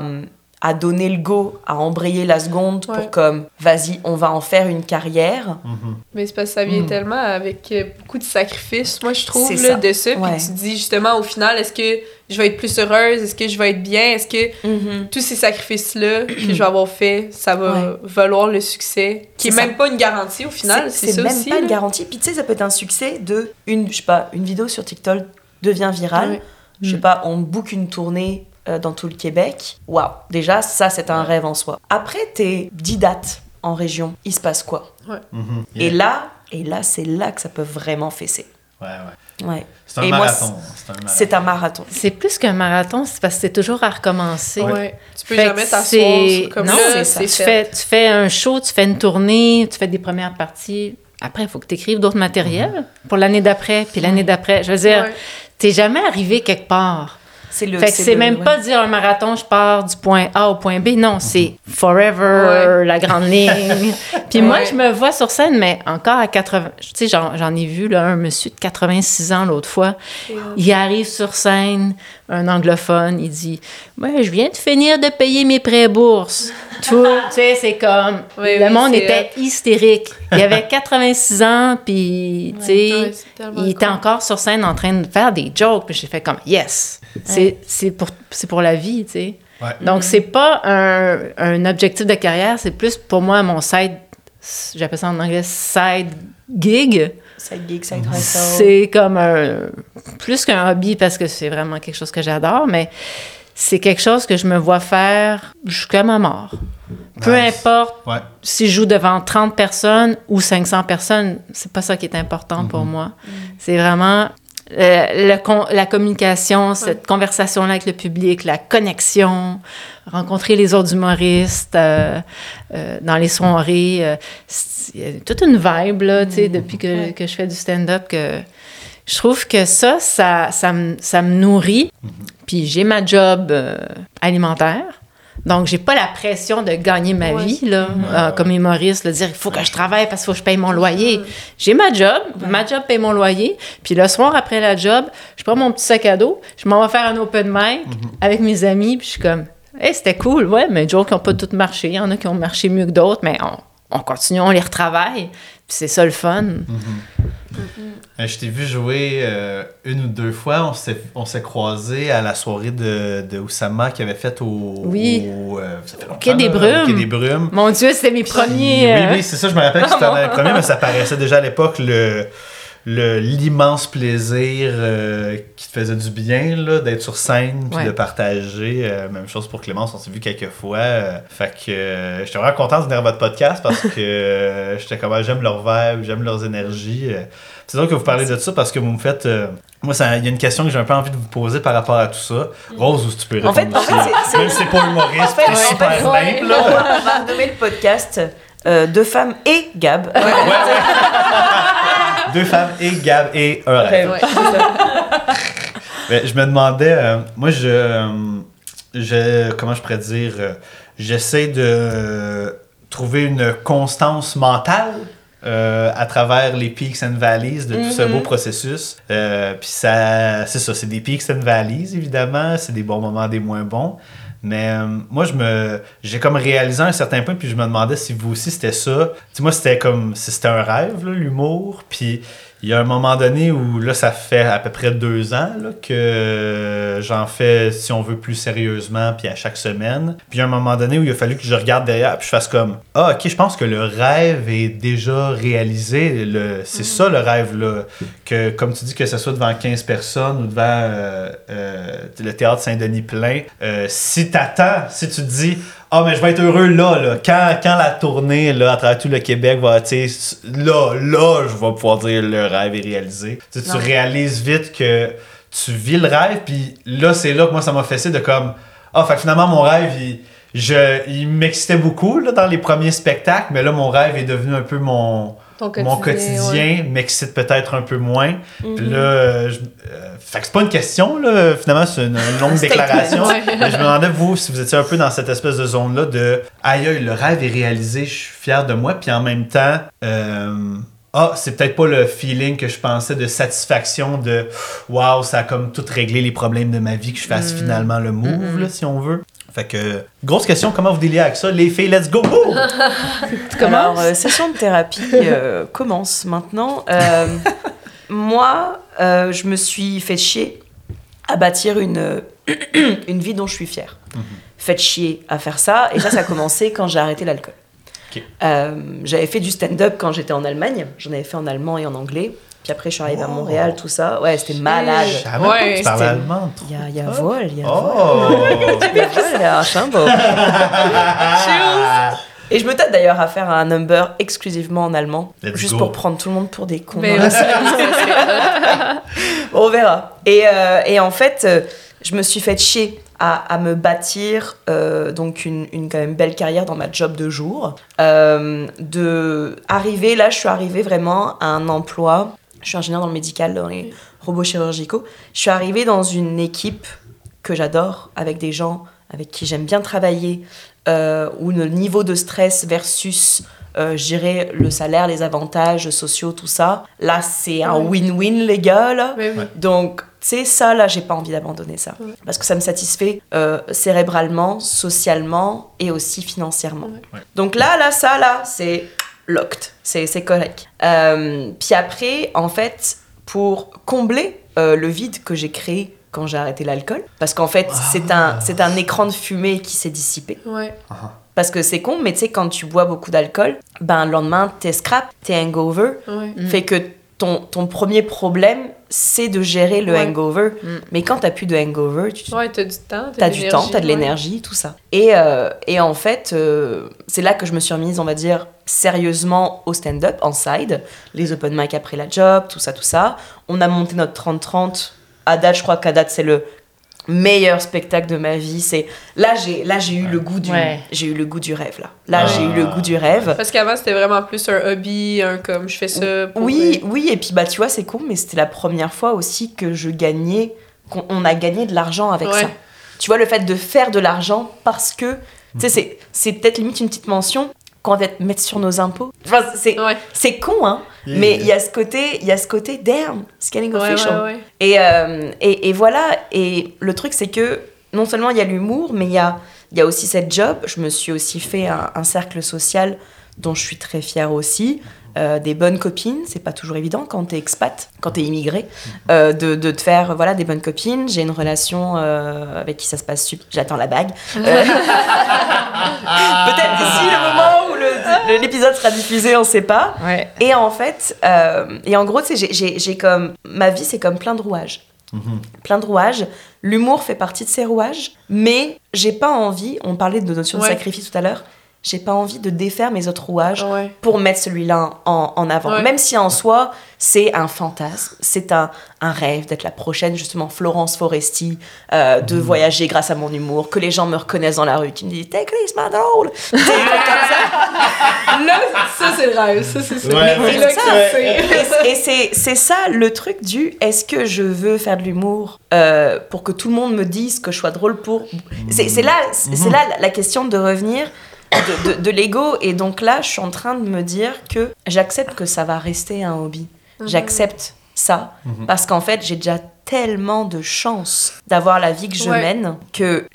à donner le go, à embrayer la seconde Ouais. pour comme, vas-y, on va en faire une carrière. Mhm. Mais c'est parce que ça vient Mm. tellement avec euh, beaucoup de sacrifices, moi, je trouve, là, ça. de ça. Puis Ouais. tu te dis, justement, au final, est-ce que je vais être plus heureuse? Est-ce que je vais être bien? Est-ce que tous ces sacrifices-là [CLEARS THROAT] que je vais avoir fait, ça va Ouais. valoir le succès? Qui est, ça. même pas une garantie, au final. C'est ça même aussi. pas une garantie. Puis tu sais, ça peut être un succès de, une, je sais pas, une vidéo sur TikTok devient virale. Ouais. Je sais Mm. pas, on book une tournée euh, dans tout le Québec. Waouh, déjà, ça, c'est un rêve en soi. Après tes 10 dates en région, il se passe quoi? Mhm. Et Yeah. là, et là, c'est là que ça peut vraiment fesser. Ouais, ouais. Ouais. C'est un marathon. C'est un marathon. C'est un marathon. C'est plus qu'un marathon, c'est parce que c'est toujours à recommencer. Ouais. Tu peux Fait jamais t'asseoir comme non, là, c'est ça. Tu fais, tu fais un show, tu fais une tournée, tu fais des premières parties. Après, il faut que tu écrives d'autres matériels pour l'année d'après, puis l'année d'après. Je veux dire, Ouais. t'es jamais arrivé quelque part. C'est le. Fait que c'est même ouais. pas dire un marathon, je pars du point A au point B. Non, c'est forever, la grande ligne. [LAUGHS] Puis moi, je me vois sur scène, mais encore à 80. Tu sais, j'en, j'en ai vu là, un monsieur de 86 ans l'autre fois. Il arrive sur scène, un anglophone, il dit Ouais, je viens de finir de payer mes prêts bourses. Tout, tu sais, c'est comme. Oui, le oui, monde était hystérique. Il avait [LAUGHS] 86 ans, puis, tu sais, il était cool. encore sur scène en train de faire des jokes. Puis j'ai fait comme Yes! C'est, c'est, pour, c'est pour la vie, tu sais. Ouais. Donc, c'est pas un, un objectif de carrière, c'est plus pour moi mon side, j'appelle ça en anglais side gig. Side gig, side hustle. C'est comme un, plus qu'un hobby parce que c'est vraiment quelque chose que j'adore, mais c'est quelque chose que je me vois faire jusqu'à ma mort. Peu Nice. importe Ouais. si je joue devant 30 personnes ou 500 personnes, c'est pas ça qui est important pour moi. C'est vraiment euh, le con- la communication, cette conversation-là avec le public, la connexion, rencontrer les autres humoristes euh, euh, dans les soirées. euh, c'est- il y a toute une vibe, là, sais, depuis que, que je fais du stand-up, que je trouve que ça, ça, ça, me, ça me nourrit. Puis j'ai ma job euh, alimentaire. Donc, j'ai pas la pression de gagner ma Ouais. vie, là, euh, comme humoriste, de dire il faut que je travaille parce qu'il faut que je paye mon loyer. J'ai ma job, ma job paye mon loyer. Puis le soir après la job, je prends mon petit sac à dos, je m'en vais faire un open mic avec mes amis, puis je suis comme, hey, c'était cool, ouais, mais des jours qui n'ont pas toutes marché. Il y en a qui ont marché mieux que d'autres, mais on, on continue, on les retravaille. Puis c'est ça le fun. Euh, Je t'ai vu jouer euh, une ou deux fois. On s'est, croisés à la soirée de, de Oussama qui avait fait au. Oui. au, euh, fait Quai des au Brumes. Quai des Brumes. Mon Dieu, c'était mes premiers. Oui, euh, oui, c'est ça, je me rappelle que c'était dans les [LAUGHS] premiers, mais ça paraissait déjà à l'époque le- l'immense plaisir euh, qui te faisait du bien là, d'être sur scène puis Ouais. de partager. Euh, même chose pour Clémence, on s'est vu quelques fois. euh, fait que euh, j'étais vraiment content de venir à votre podcast parce que [LAUGHS] j'étais comme ah, j'aime leur vibe, j'aime leurs énergies. c'est drôle que vous parlez de ça parce que vous me faites. moi, il y a une question que j'ai un peu envie de vous poser par rapport à tout ça. Rose, ou tu peux En répondre en fait, c'est- Même si c'est pas humoriste, En fait, c'est ouais, super simple. On va, on va nommer le podcast Deux femmes et Gab. Ouais, [LAUGHS] Deux femmes et Gab et un rêve. Ouais. [LAUGHS] Mais je me demandais, euh, moi, je, euh, je. Comment je pourrais dire euh, J'essaie de trouver une constance mentale. à travers les peaks and valleys de tout ce beau processus. Puis ça, c'est ça, c'est des peaks and valleys, évidemment. C'est des bons moments, des moins bons. Mais euh, moi, je me, j'ai comme réalisé un certain point, puis je me demandais si vous aussi c'était ça. Tu moi, c'était comme, si c'était un rêve, l'humour. Puis il y a un moment donné où, là, ça fait à peu près deux ans là, que j'en fais, si on veut, plus sérieusement, puis à chaque semaine. Puis il y a un moment donné où il a fallu que je regarde derrière, puis je fasse comme, ah, ok, je pense que le rêve est déjà réalisé. Le, c'est ça le rêve, là. Que, comme tu dis, que ce soit devant 15 personnes ou devant euh, euh, le théâtre Saint-Denis plein, euh, si t'attends, si tu te dis, ah, mais je vais être heureux là, là. Quand, quand la tournée, là, à travers tout le Québec va, tu là, là, je vais pouvoir dire le rêve est réalisé. Tu, réalises vite que tu vis le rêve, puis là, c'est là que moi, ça m'a fait de comme, ah, fait que finalement, mon rêve, il, je, il m'excitait beaucoup, là, dans les premiers spectacles, mais là, mon rêve est devenu un peu mon, Mon quotidien, m'excite peut-être un peu moins. Puis là, euh, je- euh, fait que c'est pas une question, là. Finalement, c'est une, une longue [LAUGHS] déclaration. Ouais. Mais je me demandais, vous, si vous étiez un peu dans cette espèce de zone-là de aïe, le rêve est réalisé, je suis fier de moi. Puis en même temps, euh, ah, c'est peut-être pas le feeling que je pensais de satisfaction de waouh, ça a comme tout réglé les problèmes de ma vie, que je fasse finalement le move, là, si on veut. Fait que, grosse question, comment vous délire avec ça? Les filles, let's go! [LAUGHS] Commences? Alors, euh, session de thérapie euh, commence maintenant. Euh, [LAUGHS] moi, euh, je me suis fait chier à bâtir une, [CLEARS THROAT] une vie dont je suis fière. Fait chier à faire ça. Et ça, ça a [LAUGHS] commencé quand j'ai arrêté l'alcool. Euh, J'avais fait du stand-up quand j'étais en Allemagne. J'en avais fait en allemand et en anglais. Puis après, je suis arrivée à. Montréal, tout ça. Ouais, c'était malade. Je Ouais. tu allemand. Il y a, y a vol, il y a vol. Oh! Il y a vol, il y a. [LAUGHS] Et je me tâte d'ailleurs à faire un number exclusivement en allemand, Let's juste go. pour prendre tout le monde pour des cons. Mais. [LAUGHS] On verra. Et, euh, et en fait, euh, je me suis fait chier à, à me bâtir euh, donc une, une quand même belle carrière dans ma job de jour. Euh, de arriver, là, je suis arrivée vraiment à un emploi. Je suis ingénieure dans le médical, dans les robots chirurgicaux. Je suis arrivée dans une équipe que j'adore, avec des gens avec qui j'aime bien travailler, euh, où le niveau de stress versus, euh, je dirais, le salaire, les avantages sociaux, tout ça, là, c'est un win-win, les gars, là. Oui. Donc, tu sais, ça, là, j'ai pas envie d'abandonner ça. Parce que ça me satisfait euh, cérébralement, socialement et aussi financièrement. Donc là, là, ça, là, c'est locked. C'est c'est correct. Euh, puis après, en fait, pour combler euh, le vide que j'ai créé quand j'ai arrêté l'alcool, parce qu'en fait, c'est un, c'est un écran de fumée qui s'est dissipé. Ouais. Parce que c'est con, mais tu sais, quand tu bois beaucoup d'alcool, ben le lendemain, t'es scrap, t'es hangover. Ouais. Fait que ton, ton premier problème, c'est de gérer le Ouais. hangover. Mm. Mais quand t'as plus de hangover, tu Ouais, t'as du temps. T'as de du temps, l'énergie, t'as de ouais. l'énergie, tout ça. Et, euh, et en fait, euh, c'est là que je me suis remise, on va dire, sérieusement au stand-up, en side. Les open mic après la job, tout ça, tout ça. On a monté notre 30-30. À date, je crois qu'à date, c'est le meilleur spectacle de ma vie. C'est là, j'ai là j'ai eu le goût du Ouais. j'ai eu le goût du rêve là. Là, Ah. j'ai eu le goût du rêve. Parce qu'avant, c'était vraiment plus un hobby, un comme je fais ça pour. Oui, oui, et puis bah tu vois, c'est con, mais c'était la première fois aussi que je gagnais, qu'on on a gagné de l'argent avec Ouais. ça. Tu vois, le fait de faire de l'argent parce que, tu sais, c'est- c'est peut-être limite une petite mention qu'on va mettre sur nos impôts. Enfin, c'est Ouais. con, hein, Yeah. mais il y a ce côté, il y a ce côté, damn, it's getting Ouais, official. ouais, ouais. Et, euh, et, et voilà, et le truc c'est que non seulement il y a l'humour, mais il y a, il y a aussi cette job. Je me suis aussi fait un, un cercle social dont je suis très fière aussi. Euh, des bonnes copines, c'est pas toujours évident quand t'es expat, quand t'es immigré, euh, de, de te faire voilà, des bonnes copines. J'ai une relation euh, avec qui ça se passe super. J'attends la bague. [LAUGHS] Euh, [LAUGHS] Peut-être d'ici le moment où le- le- l'épisode sera diffusé, on sait pas. Ouais. Et en fait, euh, et en gros, tu sais, j'ai- j'ai j'ai comme. Ma vie, c'est comme plein de rouages. Mhm. Plein de rouages. L'humour fait partie de ces rouages, mais j'ai pas envie, on parlait de notion de sacrifice tout à l'heure, j'ai pas envie de défaire mes autres rouages Ouais. pour mettre celui-là en, en avant. Ouais. Même si en soi, c'est un fantasme, c'est un, un rêve d'être la prochaine, justement, Florence Foresti, euh, de voyager grâce à mon humour, que les gens me reconnaissent dans la rue, qui me disent T'es Chris, c'est drôle ça. Là, ça, c'est le rêve. Ça, c'est ça. Ouais. Et, et c'est, c'est ça le truc du est-ce que je veux faire de l'humour euh, pour que tout le monde me dise que je sois drôle pour. C'est, c'est là, c'est, c'est là la- la question de revenir de, de, de l'ego. Et donc là, je suis en train de me dire que j'accepte que ça va rester un hobby. J'accepte ça Mhm. parce qu'en fait, j'ai déjà tellement de chance d'avoir la vie que je Ouais. mène que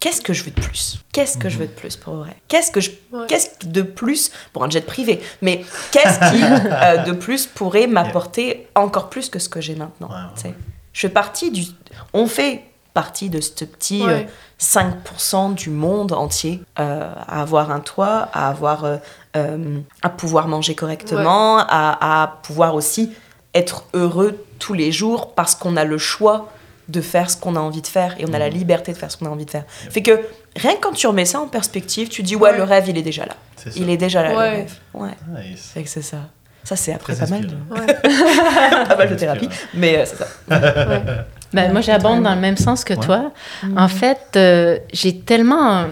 qu'est-ce que je veux de plus? Qu'est-ce que je veux de plus pour vrai? Qu'est-ce que je Ouais. qu'est-ce de plus pour un jet privé? Mais qu'est-ce qui [LAUGHS] euh, de plus pourrait m'apporter encore plus que ce que j'ai maintenant Ouais, ouais, tu sais? Je fais partie du on fait partie de ce petit euh, Ouais. 5% du monde entier euh, à avoir un toit, à avoir euh, euh, à pouvoir manger correctement, à, à pouvoir aussi être heureux tous les jours parce qu'on a le choix de faire ce qu'on a envie de faire et on a la liberté de faire ce qu'on a envie de faire. Fait que rien que quand tu remets ça en perspective, tu dis ouais, Ouais. le rêve il est déjà là. Il est déjà là Ouais. le rêve. Ouais. Nice. Fait que c'est ça. Ça c'est après Très pas mal, de. Ouais. [LAUGHS] pas mal de thérapie, mais euh, c'est ça. Ben, moi, j'abonde dans le même sens que Ouais. toi. En fait, euh, j'ai tellement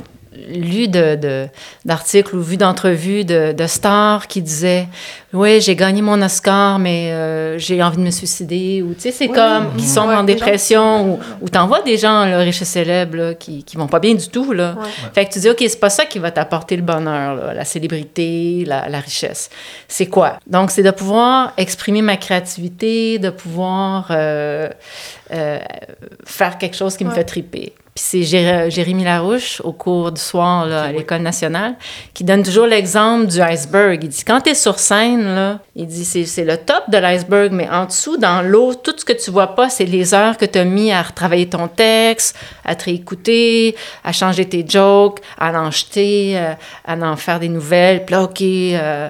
lu de, de- d'articles ou vu d'entrevues de, de stars qui disaient Oui, j'ai gagné mon Oscar, mais euh, j'ai envie de me suicider. Ou, tu sais, c'est Oui. comme qui sont Ouais, en des gens dépression ou, ou t'en vois des gens là, riches et célèbres là, qui, qui vont pas bien du tout. Là. Ouais. Fait que tu dis OK, c'est pas ça qui va t'apporter le bonheur, là, la célébrité, la, la richesse. C'est quoi? Donc, c'est de pouvoir exprimer ma créativité, de pouvoir euh, euh, faire quelque chose qui me fait triper. Puis c'est Jé- Jérémy Larouche, au cours du soir là, à l'École nationale, qui donne toujours l'exemple du iceberg. Il dit, quand tu es sur scène, là, il dit, c'est le top de l'iceberg, mais en dessous, dans l'eau, tout ce que tu vois pas, c'est les heures que tu as mis à retravailler ton texte, à te réécouter, à changer tes jokes, à en jeter, euh, à en faire des nouvelles. Puis là, OK... euh,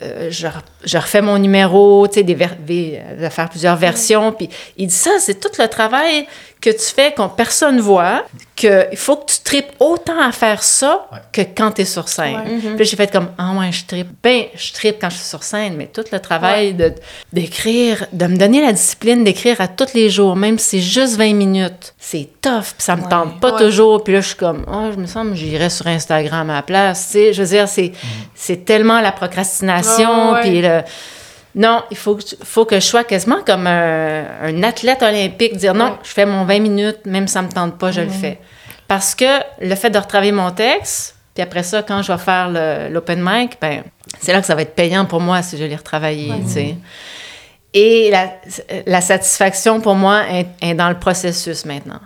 euh, je, re- je refais mon numéro, tu sais, des ver- des- de faire plusieurs versions. Puis il dit ça, c'est tout le travail que tu fais qu'on personne voit, qu'il faut que tu tripes autant à faire ça Ouais. que quand tu es sur scène. Ouais. Puis là, j'ai fait comme, ah ouais, je tripe. Ben, je tripe quand je suis sur scène, mais tout le travail de d'écrire, de me donner la discipline d'écrire à tous les jours, même si c'est juste 20 minutes, c'est tough, puis ça me Ouais. tente pas Ouais. toujours. Puis là, je suis comme, ah, je me semble que j'irais sur Instagram à la place. Tu sais, je veux dire, c'est, c'est tellement la procrastination, ouais. puis le- Non, il faut, faut que je sois quasiment comme un, un athlète olympique, dire non, Ouais. je fais mon 20 minutes, même si ça me tente pas, je le fais. Parce que le fait de retravailler mon texte, puis après ça, quand je vais faire l'open mic, ben, c'est là que ça va être payant pour moi si je l'ai retravaillé, tu sais. Et la, la satisfaction pour moi est, est dans le processus maintenant.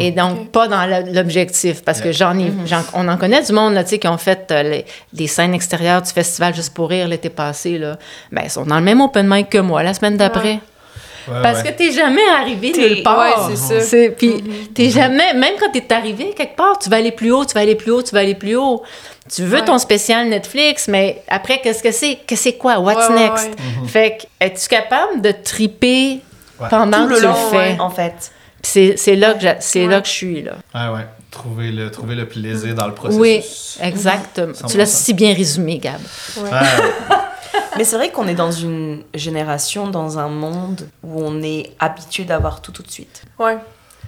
Et donc, Ok. pas dans l'objectif, parce que j'en ai, j'en- on en connaît du monde, là, tu sais, qui ont fait euh, les- des scènes extérieures du festival Juste pour rire l'été passé, là. Ben, ils sont dans le même open mic que moi la semaine d'après. Ouais, Parce ouais. que t'es jamais arrivé T'es- nulle part. ouais, c'est ça. C'est- Puis t'es jamais, même quand t'es arrivé quelque part, tu vas aller plus haut, tu vas aller plus haut, tu vas aller plus haut. Tu veux Ouais. ton spécial Netflix, mais après, qu'est-ce que c'est? Que c'est quoi? What's Ouais, ouais, next? ouais. Fait que, es-tu capable de triper Ouais. pendant Tout que le tu long, le fais? ouais, en fait. C'est c'est là, que Ouais. là que je suis, là. Ouais, ouais. Trouver le, trouver le plaisir dans le processus. Oui, exactement. Tu l'as 100%. si bien résumé, Gab. Ouais, ouais. [LAUGHS] Mais c'est vrai qu'on est dans une génération, dans un monde où on est habitué d'avoir tout tout de suite. Ouais.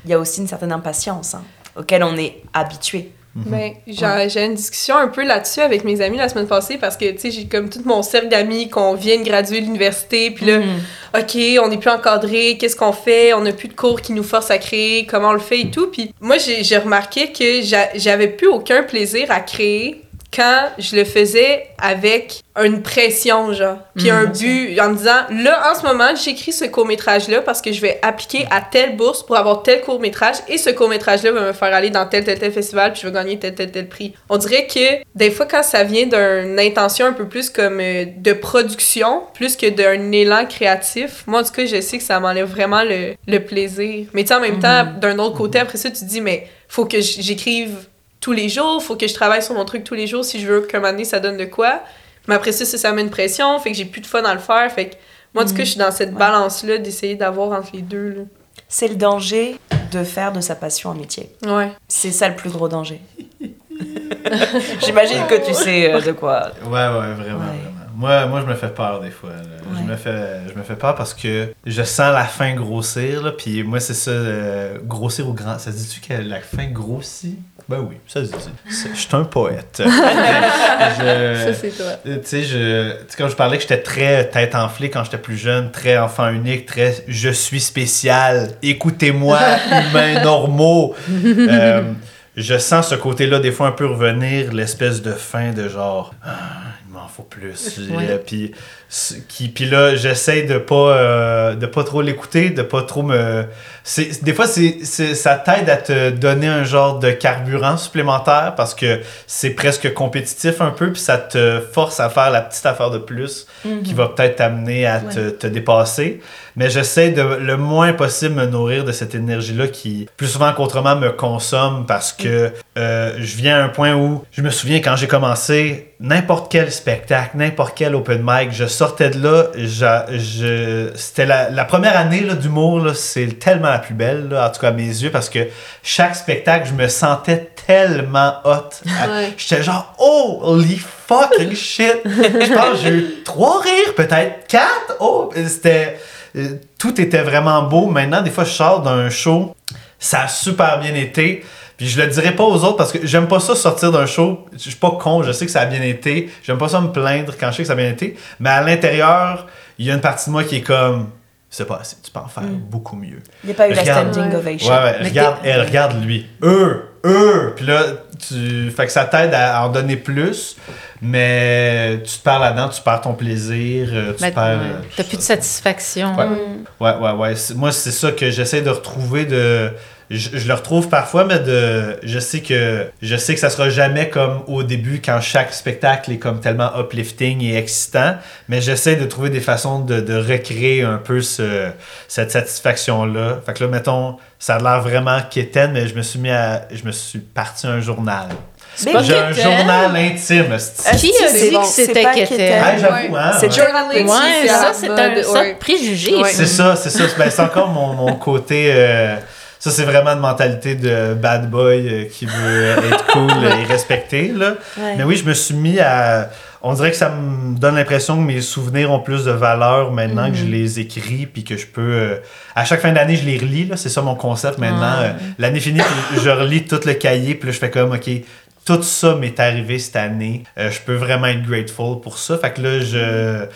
Il y a aussi une certaine impatience hein, auquel on est habitué. Ben, j'ai j'ai une discussion un peu là-dessus avec mes amis la semaine passée parce que, tu sais, j'ai comme tout mon cercle d'amis qu'on vient de graduer l'université, puis là, Mhm. OK, on n'est plus encadré, qu'est-ce qu'on fait? On n'a plus de cours qui nous forcent à créer, comment on le fait et tout. Puis moi, j'ai remarqué que j'a- j'avais plus aucun plaisir à créer quand je le faisais avec une pression, genre. Puis un but, en me disant, là, en ce moment, j'écris ce court-métrage-là parce que je vais appliquer à telle bourse pour avoir tel court-métrage et ce court-métrage-là va me faire aller dans tel, tel, tel festival puis je vais gagner tel, tel, tel prix. On dirait que des fois, quand ça vient d'une intention un peu plus comme euh, de production, plus que d'un élan créatif, moi, en tout cas, je sais que ça m'enlève vraiment le, le plaisir. Mais tu en même temps, d'un autre côté, après ça, tu te dis, mais faut que j'écrive tous les jours, faut que je travaille sur mon truc tous les jours si je veux qu'un moment donné, ça donne de quoi. Mais après ça, ça, ça met une pression, fait que j'ai plus de fun à le faire. Fait que moi, en tout cas, je suis dans cette balance-là d'essayer d'avoir entre les deux. C'est le danger de faire de sa passion un métier. Là. Ouais. C'est ça le plus gros danger. [LAUGHS] J'imagine que tu sais euh, de quoi. Ouais, ouais, vraiment, Ouais. vraiment. Moi, moi, je me fais peur des fois. là. Je, me fais, je me fais peur parce que je sens la fin grossir. Là, puis moi, c'est ça, euh, grossir au grand. Ça dit-tu que la fin grossit? Ben oui, ça se dit. Je suis un poète. [LAUGHS] Je- Ça, c'est toi. Tu sais, je, quand je parlais que j'étais très tête enflée quand j'étais plus jeune, très enfant unique, très je suis spécial, écoutez-moi, [LAUGHS] humains normaux. Euh, je sens ce côté-là des fois un peu revenir, l'espèce de fin de genre, Ah, il m'en faut plus. Euh, Puis, qui, puis là, j'essaie de pas, euh, de pas trop l'écouter, de pas trop me. c'est- Des fois, c'est, ça t'aide à te donner un genre de carburant supplémentaire parce que c'est presque compétitif un peu, puis ça te force à faire la petite affaire de plus qui va peut-être t'amener à te, te dépasser. Mais j'essaie de le moins possible me nourrir de cette énergie-là qui, plus souvent qu'autrement, me consomme parce que euh, je viens à un point où je me souviens quand j'ai commencé, n'importe quel spectacle, n'importe quel open mic, je sortais de là, je, c'était la, la première année d'humour, c'est tellement la plus belle, là, en tout cas à mes yeux, parce que chaque spectacle, je me sentais tellement hot. [LAUGHS] Ouais. J'étais genre, holy fucking shit. Je pense j'ai eu trois rires, peut-être quatre. Oh, c'était. euh, Tout était vraiment beau. Maintenant, des fois, je sors d'un show, ça a super bien été. Puis je le dirai pas aux autres parce que j'aime pas ça sortir d'un show. Je suis pas con, je sais que ça a bien été. J'aime pas ça me plaindre quand je sais que ça a bien été. Mais à l'intérieur, il y a une partie de moi qui est comme. C'est pas assez, tu peux en faire beaucoup mieux. Il n'y a pas eu la Regarde. standing Ouais. ovation. Ouais, ouais, Mais regarde, elle, regarde lui. Eux, eux. Puis là, tu. Fait que ça t'aide à en donner plus, mais tu te perds là-dedans, tu perds ton plaisir, euh, tu Ben, perds. ouais. euh, T'as plus de satisfaction. Ouais. Ouais, ouais, ouais. Moi, c'est ça que j'essaie de retrouver de. Je, je le retrouve parfois, mais de. Je sais que. Je sais que ça sera jamais comme au début quand chaque spectacle est comme tellement uplifting et excitant. Mais j'essaie de trouver des façons de, de recréer un peu ce, cette satisfaction-là. Fait que là, mettons, ça a l'air vraiment quétaine, mais je me suis mis à. Je me suis parti un journal. J'ai un journal intime. Qui a dit que c'était quétaine? j'avoue, hein. C'est. Journaling, Ouais, ça, c'est un préjugé. C'est ça, c'est ça. Ben, c'est encore mon, mon côté. Ça, c'est vraiment une mentalité de bad boy euh, qui veut être [LAUGHS] cool et respecté. Là. Ouais. Mais oui, je me suis mis à. On dirait que ça me donne l'impression que mes souvenirs ont plus de valeur maintenant que je les écris, puis que je peux. euh, à chaque fin d'année, je les relis. là. C'est ça mon concept maintenant. Ah. Euh, L'année finie, je relis tout le cahier, puis là, je fais comme, OK, tout ça m'est arrivé cette année. Euh, je peux vraiment être grateful pour ça. Fait que là, je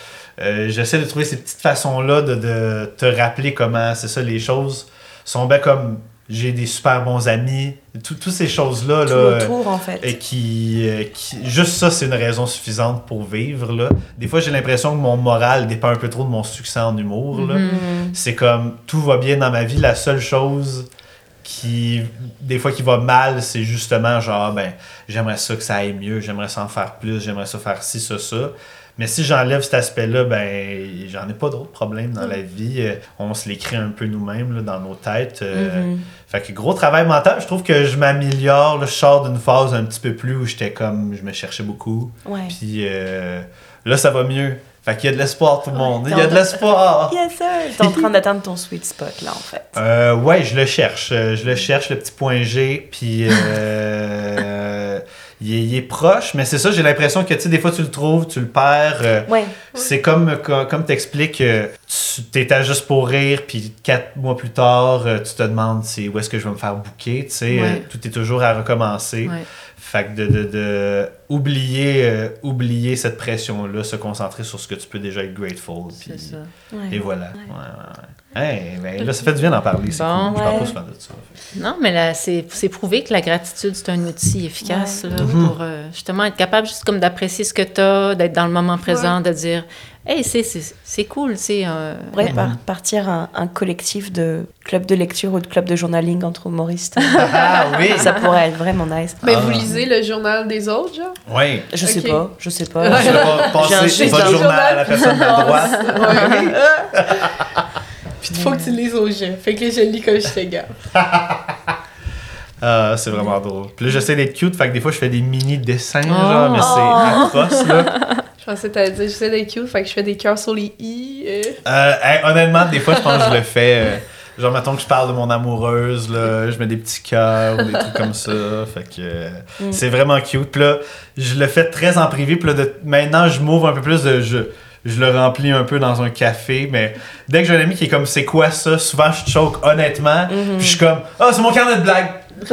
euh, j'essaie de trouver ces petites façons-là de, de te rappeler comment c'est ça, les choses sont bien comme j'ai des super bons amis, toutes ces choses-là. Tout là, autour, en fait. et qui, euh, qui- juste ça c'est une raison suffisante pour vivre là. Des fois j'ai l'impression que mon moral dépend un peu trop de mon succès en humour. Mhm. C'est comme tout va bien dans ma vie, la seule chose qui des fois qui va mal, c'est justement genre ben j'aimerais ça que ça aille mieux, j'aimerais ça en faire plus, j'aimerais ça faire ci ça ça. Mais si j'enlève cet aspect-là, ben j'en ai pas d'autres problèmes dans la vie. Euh, On se les crée un peu nous-mêmes dans nos têtes. Euh, Mhm. fait que gros travail mental, je trouve que je m'améliore. Je sors d'une phase un petit peu plus où j'étais comme, je me cherchais beaucoup. Ouais. Puis euh, là, ça va mieux. Fait qu'il y a de l'espoir, tout le monde. Il y a de l'espoir. [LAUGHS] Yes, sir! T'es en train [LAUGHS] d'atteindre ton sweet spot, là, en fait. Euh, ouais, je le cherche. Je le cherche, le petit point G. Puis [LAUGHS] il, est, il est proche. Mais c'est ça, j'ai l'impression que, tu sais, des fois, tu le trouves, tu le perds. euh, Ouais. C'est comme, comme, t'expliques, euh, tu t'étais juste pour rire, puis quatre mois plus tard, euh, tu te demandes c'est où est-ce que je vais me faire bouquer, tu sais, Ouais. tout est toujours à recommencer. Ouais. Fait que de, de, de oublier, euh, oublier cette pression-là, se concentrer sur ce que tu peux déjà être grateful. puis- C'est ça. Ouais. Et voilà. Ouais, ouais, ouais. Hey, ben, là, ça fait du bien d'en parler, c'est Bon. cool. Je parle pas souvent de ça. Non, mais là, c'est c'est prouvé que la gratitude, c'est un outil efficace là, pour euh, justement être capable juste comme d'apprécier ce que tu as, d'être dans le moment présent, de dire Hey, c'est- c'est c'est cool, tu sais. euh, On pourrait mais- par- partir un, un collectif de club de lecture ou de club de journaling entre humoristes. [LAUGHS] Ah oui! Ça pourrait être vraiment nice. Mais Ah. vous lisez le journal des autres, genre? Oui. Je sais Ok. pas, je sais pas. Je vais passer votre journal à la personne de droite. [LAUGHS] Ouais. Puis il faut que tu lises au jeu. Fait que je lis comme j'étais gars. [LAUGHS] Ah, c'est vraiment drôle. Puis là, j'essaie d'être cute, fait que des fois, je fais des mini dessins, Oh. genre, mais c'est atroce, là. Pensais que dire, j'essaie d'être cute, fait que je fais des cœurs sur les i. euh. Euh, hey, honnêtement, des fois, je pense que je le fais. euh, genre, mettons que je parle de mon amoureuse, là, je mets des petits cœurs ou des trucs comme ça. Fait que euh, Mm. c'est vraiment cute. Puis là, je le fais très en privé. Puis là, de- maintenant, je m'ouvre un peu plus de. Je, je le remplis un peu dans un café. Mais dès que j'ai un ami qui est comme, c'est quoi ça? Souvent, je choque honnêtement. Mhm. Puis je suis comme, ah, c'est mon carnet de blagues. [LAUGHS]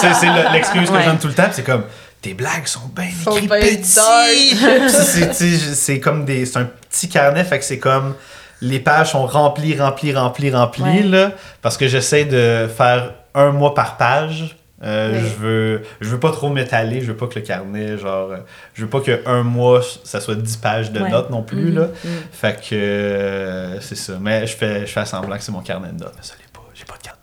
c'est c'est le- l'excuse que Ouais. je donne tout le temps. c'est comme, tes blagues sont bien c'est- comme des. C'est un petit carnet, fait que c'est comme. Les pages sont remplies, remplies, remplies, remplies, Ouais. là. Parce que j'essaie de faire un mois par page. Euh. Je veux je veux pas trop m'étaler, je veux pas que le carnet, genre. Je veux pas que un mois, ça soit 10 pages de Ouais. notes non plus, là. Mhm. Fait que. euh, c'est ça. Mais je fais, je fais semblant que c'est mon carnet de notes. Mais ça l'est pas, j'ai pas de carte.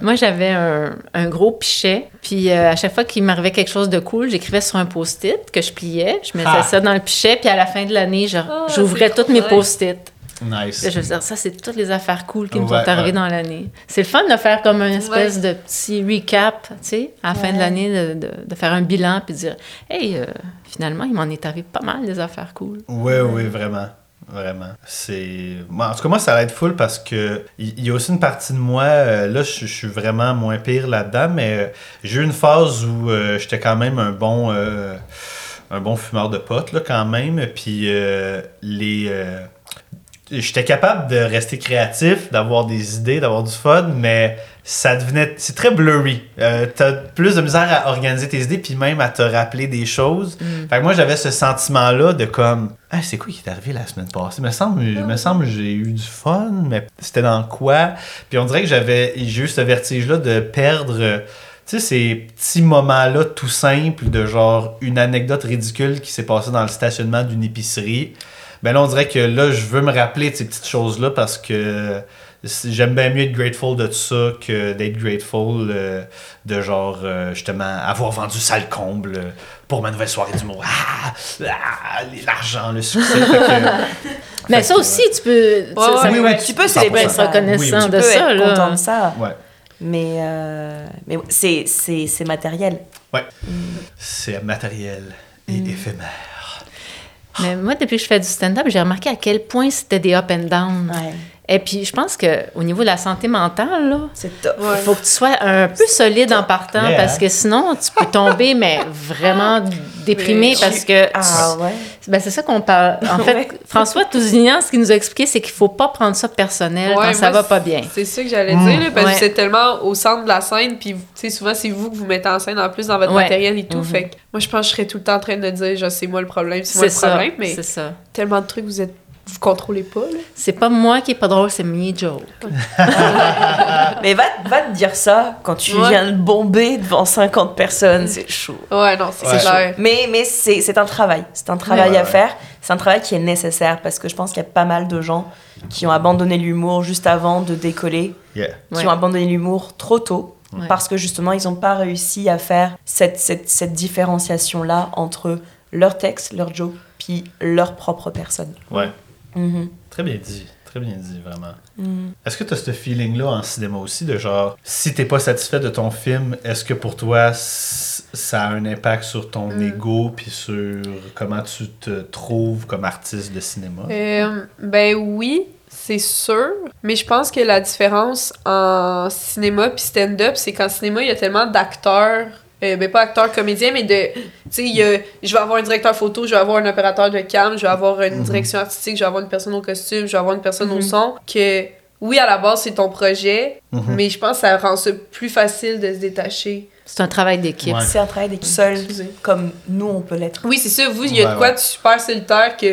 Moi, j'avais un, un gros pichet, puis euh, à chaque fois qu'il m'arrivait quelque chose de cool, j'écrivais sur un post-it que je pliais, je mettais Ah. ça dans le pichet, puis à la fin de l'année, Ah, j'ouvrais c'est toutes mes post-it. Nice. Là, je veux dire, ça, c'est toutes les affaires cool qui me Ouais, sont arrivées ouais. dans l'année. C'est le fun de faire comme une espèce de petit recap, tu sais, à la fin de l'année, de, de- de faire un bilan, puis de dire, hey, euh, finalement, il m'en est arrivé pas mal des affaires cool. Oui, oui, vraiment. Vraiment. C'est. Moi, en tout cas, moi, ça va être full parce que il y a aussi une partie de moi. euh, là, je suis vraiment moins pire là-dedans, mais euh, j'ai eu une phase où euh, j'étais quand même un bon. un bon fumeur de potes, là, quand même. Puis les. J'étais capable de rester créatif, d'avoir des idées, d'avoir du fun, mais ça devenait. C'est très blurry. Euh, T'as plus de misère à organiser tes idées, puis même à te rappeler des choses. Mm. Fait que moi, j'avais ce sentiment-là de comme, ah, c'est quoi qui est arrivé la semaine passée? Me semble, me semble que j'ai eu du fun, mais c'était dans quoi? Puis on dirait que j'avais, j'ai eu ce vertige-là de perdre, euh, tu sais, ces petits moments-là tout simples de genre une anecdote ridicule qui s'est passée dans le stationnement d'une épicerie. Ben là, on dirait que là, je veux me rappeler de ces petites choses-là parce que j'aime bien mieux être grateful de tout ça que d'être grateful euh, de genre, euh, justement, avoir vendu sale comble euh, pour ma nouvelle soirée d'humour. Ah! Ah! L'argent, le succès. Fait que- [LAUGHS] Mais Fait ça que, aussi, tu peux. ça oui, peut oui, être- tu peux célébrer être ça. reconnaissant Oui, Tu de peux ça, être là. content de ça. Ouais. Mais, euh, mais c'est, c'est, c'est matériel. C'est matériel et Mm. éphémère. Mais moi, depuis que je fais du stand-up, j'ai remarqué à quel point c'était des up and down. Ouais. Et puis, je pense qu'au niveau de la santé mentale, là, C'est top. Ouais. il faut que tu sois un peu solide en partant Yeah. parce que sinon, tu peux tomber, [LAUGHS] mais vraiment déprimé Mais parce que. Ah ouais. Ben, c'est ça qu'on parle. En [LAUGHS] fait, Ouais. François Tousignan, ce qu'il nous a expliqué, c'est qu'il faut pas prendre ça personnel Ouais, quand ça va pas bien. C'est ça que j'allais dire, là, parce Ouais. que vous êtes tellement au centre de la scène, puis tu sais, souvent c'est vous que vous mettez en scène en plus dans votre Ouais. matériel et tout. Mhm. Fait que moi, je pense que je serais tout le temps en train de dire, genre, c'est moi le problème, c'est moi C'est le ça. problème, mais C'est ça. tellement de trucs vous êtes vous contrôlez pas, là? C'est pas moi qui est pas drôle, c'est me joke. [LAUGHS] Mais va, va te dire ça quand tu Ouais. viens de bomber devant 50 personnes, c'est chaud. Ouais, non, c'est Ouais. clair. Mais, mais c'est c'est un travail. C'est un travail Ouais, à ouais. faire. C'est un travail qui est nécessaire parce que je pense qu'il y a pas mal de gens qui ont abandonné l'humour juste avant de décoller, Yeah. qui Ouais. ont abandonné l'humour trop tôt Ouais. parce que justement ils n'ont pas réussi à faire cette, cette, cette différenciation-là entre leur texte, leur joke, puis leur propre personne. Ouais. Mhm. Très bien dit. Très bien dit, vraiment. Mhm. Est-ce que tu as ce feeling-là en cinéma aussi, de genre, si t'es pas satisfait de ton film, est-ce que pour toi, ça a un impact sur ton Mm. ego puis sur comment tu te trouves comme artiste de cinéma? Euh, ben oui, c'est sûr. Mais je pense que la différence en cinéma puis stand-up, c'est qu'en cinéma, il y a tellement d'acteurs. Euh, ben pas acteurs comédiens, mais de. Tu sais, il y a- je vais avoir un directeur photo, je vais avoir un opérateur de cam, je vais avoir une Mhm. direction artistique, je vais avoir une personne au costume, je vais avoir une personne au Mhm. son. Que oui, à la base, c'est ton projet, Mhm. mais je pense que ça rend ça plus facile de se détacher. C'est un travail d'équipe. Ouais. C'est un travail d'être seul, comme nous on peut l'être. Oui, c'est ça. Vous, il y a Ouais, de quoi ouais. de super solitaire que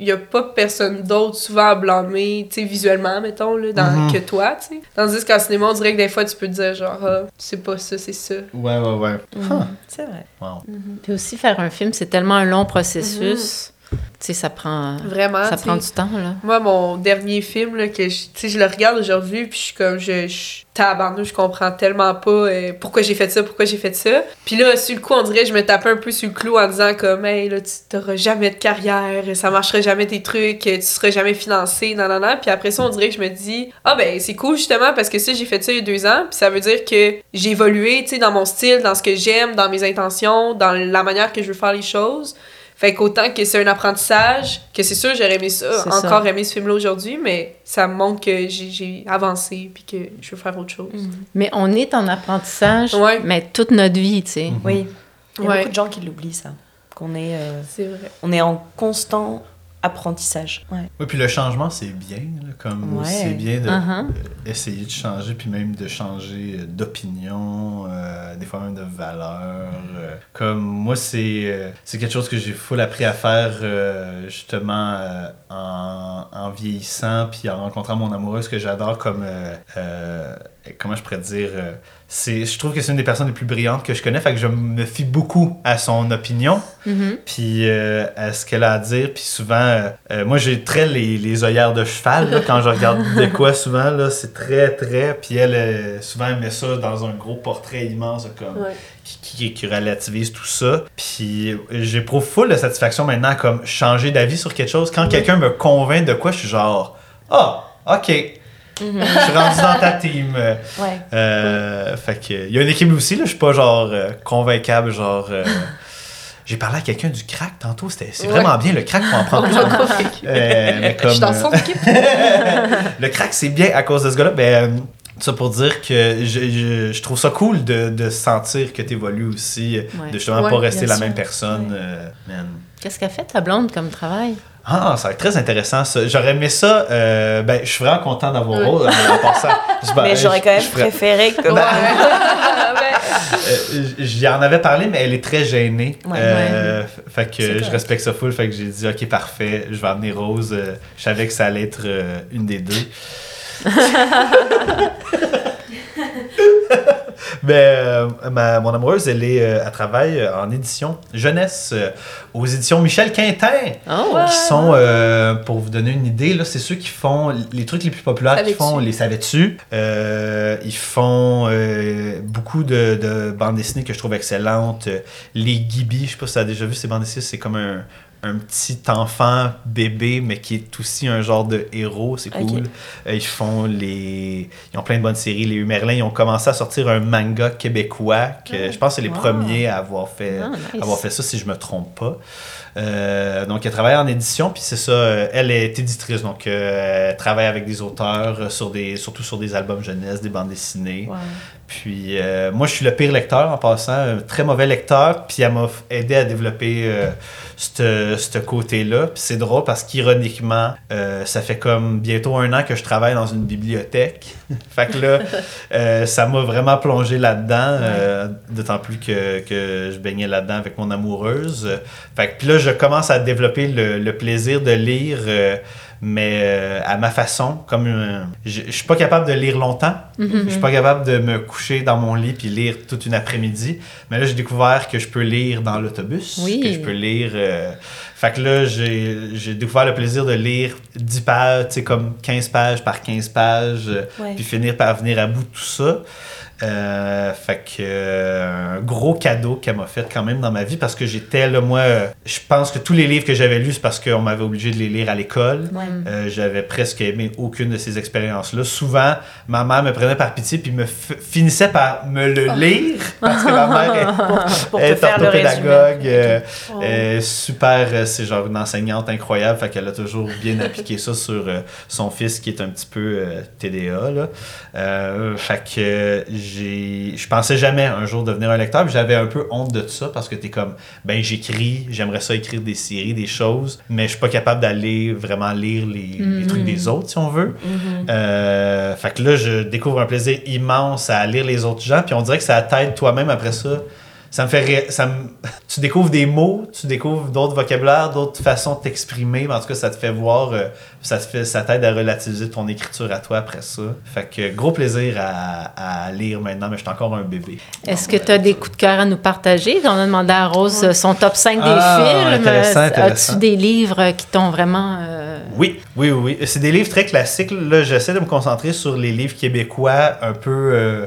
il y a pas personne d'autre souvent à blâmer, tu sais, visuellement, mettons, là, dans, Mhm. que toi, tu sais. Tandis qu'en cinéma, on dirait que des fois, tu peux te dire, genre, ah, c'est pas ça, c'est ça. Ouais, ouais, ouais. Huh. C'est vrai. Wow. Puis aussi, faire un film, c'est tellement un long processus. Tu sais, ça prend, Vraiment. ça prend du temps, là. Moi, mon dernier film, là, que je, tu sais, je le regarde aujourd'hui, puis je suis comme, je, je tabarnouche, je comprends tellement pas euh, pourquoi j'ai fait ça, pourquoi j'ai fait ça. Puis là, sur le coup, on dirait, je me tapais un peu sur le clou en disant comme, hey, là, tu t'auras jamais de carrière, ça marchera jamais tes trucs, tu seras jamais financé, nan, nan, nan. Puis après ça, on dirait que je me dis, ah ben, c'est cool justement, parce que ça, j'ai fait ça il y a deux ans, puis ça veut dire que j'ai évolué, tu sais, dans mon style, dans ce que j'aime, dans mes intentions, dans la manière que je veux faire les choses. Fait qu'autant que c'est un apprentissage, que c'est sûr, j'aurais aimé ça, encore aimé ce film-là aujourd'hui, mais ça me montre que j'ai- j'ai avancé puis que je veux faire autre chose. Mais on est en apprentissage, Ouais. mais toute notre vie, tu sais. Oui. Il y a Ouais. beaucoup de gens qui l'oublient ça. Qu'on est, euh, C'est vrai. on est en constant apprentissage. Ouais. Oui, puis le changement, c'est bien. là, comme Ouais. c'est bien de Uh-huh. euh, essayer de changer, puis même de changer euh, d'opinion, euh, des fois même de valeur. euh. comme moi, c'est euh, c'est quelque chose que j'ai full appris à faire euh, justement euh, en, en vieillissant, puis en rencontrant mon amoureuse que j'adore comme. euh, euh, comment je pourrais dire euh, c'est je trouve que c'est une des personnes les plus brillantes que je connais fait que je me fie beaucoup à son opinion Mhm. puis euh, à ce qu'elle a à dire. Puis souvent, euh, euh, moi j'ai très les, les œillères de cheval là, quand je regarde de quoi souvent, là, c'est très très. Puis elle, euh, souvent elle met ça dans un gros portrait immense comme Ouais. qui, qui, qui relativise tout ça. Puis j'éprouve full de satisfaction maintenant comme changer d'avis sur quelque chose. Quand quelqu'un me convainc de quoi, je suis genre Ah, ok. Je suis rendu dans ta team. Euh, Ouais. euh, fait que il y a une équipe aussi là, je suis pas genre euh, convaincable genre euh, [LAUGHS] j'ai parlé à quelqu'un du crack tantôt, c'était c'est Ouais. vraiment bien le crack, faut en prendre plus. Euh, mais je suis dans comme, son équipe. [LAUGHS] le crack c'est bien à cause de ce gars-là, ben ça pour dire que je, je, je trouve ça cool de, de sentir que tu évolues aussi, Ouais. de justement Ouais, pas rester la sûr. même personne. euh, man. Qu'est-ce qu'a fait ta blonde comme travail? Ah, ça va être très intéressant ça. J'aurais aimé ça. euh, ben, je suis vraiment content d'avoir Ouais. rôle. mais en passant, [LAUGHS] je- ben, Mais j'aurais quand même préféré [LAUGHS] que. [LAUGHS] Ouais. Euh, J'y en avais parlé, mais elle est très gênée. Ouais. Euh, Fait que je correct. respecte ça full. Fait que j'ai dit, OK, parfait, je vais amener Rose. Je savais que ça allait être une des deux. Mais euh, ma- mon amoureuse, elle est, euh, elle travaille euh, en édition jeunesse aux éditions Michel Quintin. Oh! Ouais. Qui sont, pour vous donner une idée, là, c'est ceux qui font les trucs les plus populaires, qui font les savais-tu? Ils font beaucoup de, de bandes dessinées que je trouve excellentes. Les Gibi, je sais pas si tu as déjà vu ces bandes dessinées, c'est comme un, un petit enfant bébé, mais qui est aussi un genre de héros. C'est cool. Euh, ils font les. Ils ont plein de bonnes séries. Les Merlin, ils ont commencé à sortir un manga québécois que je pense que c'est les Wow. premiers à avoir fait, Ah, nice. avoir fait ça, si je me trompe pas. Euh, donc, elle travaille en édition, puis c'est ça. euh, elle est éditrice, donc euh, elle travaille avec des auteurs, sur des, surtout sur des albums jeunesse, des bandes dessinées. Wow. Puis euh, moi, je suis le pire lecteur en passant, un très mauvais lecteur. Puis elle m'a aidé à développer euh, ce côté-là. Puis c'est drôle parce qu'ironiquement, euh, ça fait comme bientôt un an que je travaille dans une bibliothèque. [LAUGHS] fait que là, euh, ça m'a vraiment plongé là-dedans. euh, D'autant plus que, que je baignais là-dedans avec mon amoureuse. Fait que puis là, je commence à développer le, le plaisir de lire. Mais euh, à ma façon, comme euh, je je suis pas capable de lire longtemps, je suis pas capable de me coucher dans mon lit puis lire toute une après-midi. Mais là, j'ai découvert que je peux lire dans l'autobus, Oui. que je peux lire. euh, Fait que là, j'ai découvert le plaisir de lire 10 pages, tu sais, comme 15 pages par 15 pages, Ouais. puis finir par venir à bout de tout ça. Euh, fait que euh, un gros cadeau qu'elle m'a fait quand même dans ma vie parce que j'étais là moi euh, je pense que tous les livres que j'avais lus c'est parce qu'on m'avait obligé de les lire à l'école Ouais. euh, j'avais presque aimé aucune de ces expériences-là. Souvent, ma mère me prenait par pitié puis me f- finissait par me le lire parce que ma mère [LAUGHS] est, Pour est faire le euh, Oh. euh, super, c'est genre une enseignante incroyable, fait qu'elle a toujours bien appliqué ça sur euh, son fils qui est un petit peu euh, TDA. Là. Euh, fait que euh, j'ai, je pensais jamais un jour devenir un lecteur, puis j'avais un peu honte de ça parce que t'es comme, ben j'écris, j'aimerais ça écrire des séries, des choses, mais je suis pas capable d'aller vraiment lire les, les trucs des autres si on veut. Euh, fait que là, je découvre un plaisir immense à lire les autres gens, puis on dirait que ça t'aide toi-même après ça. Ça me fait ré- ça me- [LAUGHS] Tu découvres des mots, tu découvres d'autres vocabulaires, d'autres façons de t'exprimer, en tout cas, ça te fait voir, euh, ça te fait, ça t'aide à relativiser ton écriture à toi après ça. Fait que gros plaisir à, à lire maintenant, mais je suis encore un bébé. Est-ce que tu as des coups de cœur à nous partager? On a demandé à Rose euh, son top 5 des Ah, films. intéressant, Euh, intéressant. As-tu des livres qui t'ont vraiment. euh, Oui, oui, oui. oui. C'est des livres très classiques. Là, j'essaie de me concentrer sur les livres québécois un peu euh,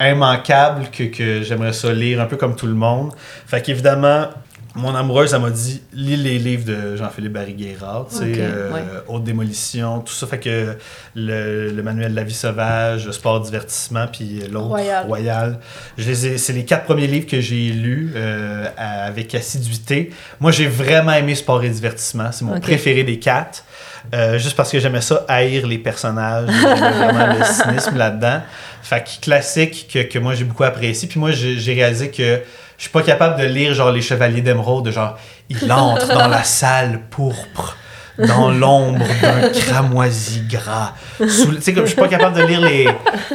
immanquables que, que j'aimerais ça lire, un peu comme tout le monde. Fait qu'évidemment, mon amoureuse, elle m'a dit lis les livres de Jean-Philippe Barry-Guérard, tu sais, Ok, euh, ouais. Haute démolition, tout ça. Fait que le, le manuel de la vie sauvage, sport divertissement, puis l'autre Royal. Royal. Je les ai- c'est les quatre premiers livres que j'ai lus euh, avec assiduité. Moi, j'ai vraiment aimé sport et divertissement. C'est mon préféré des quatre. Euh, juste parce que j'aimais ça, haïr les personnages. Vraiment le [LAUGHS] cynisme là-dedans. Fait que classique que, que moi j'ai beaucoup apprécié. Puis moi, j'ai j'ai réalisé que je suis pas capable de lire genre les Chevaliers d'Émeraude, de genre il [LAUGHS] entre dans la salle pourpre. Dans l'ombre d'un cramoisi gras. Tu sais, comme je suis pas capable de lire les,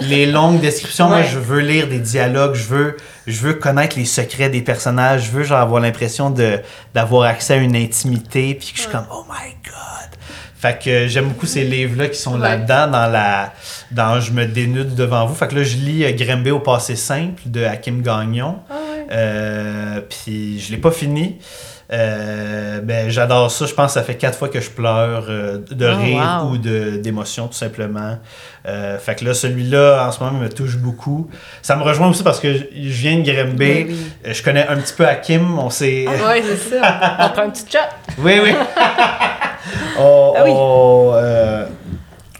les longues descriptions. Moi, je veux lire des dialogues. Je veux, je veux connaître les secrets des personnages. Je veux genre avoir l'impression de d'avoir accès à une intimité. Puis que je suis comme, oh my god. Fait que j'aime beaucoup ces livres-là qui sont Ouais. là-dedans, dans la dans Je me dénude devant vous. Fait que là, je lis euh, Grimby au passé simple de Hakim Gagnon. Ah. Euh, puis je l'ai pas fini. Euh, ben, j'adore ça. Je pense que ça fait quatre fois que je pleure euh, de Oh, rire wow. ou de, d'émotion, tout simplement. Euh, fait que là, celui-là, en ce moment, me touche beaucoup. Ça me rejoint aussi parce que je viens de Grimby. Oui. Je connais un petit peu Hakim. On s'est... Ouais, c'est ça. [LAUGHS] On prend un petit chat. Oui, oui. [LAUGHS] on, Ah oui. on,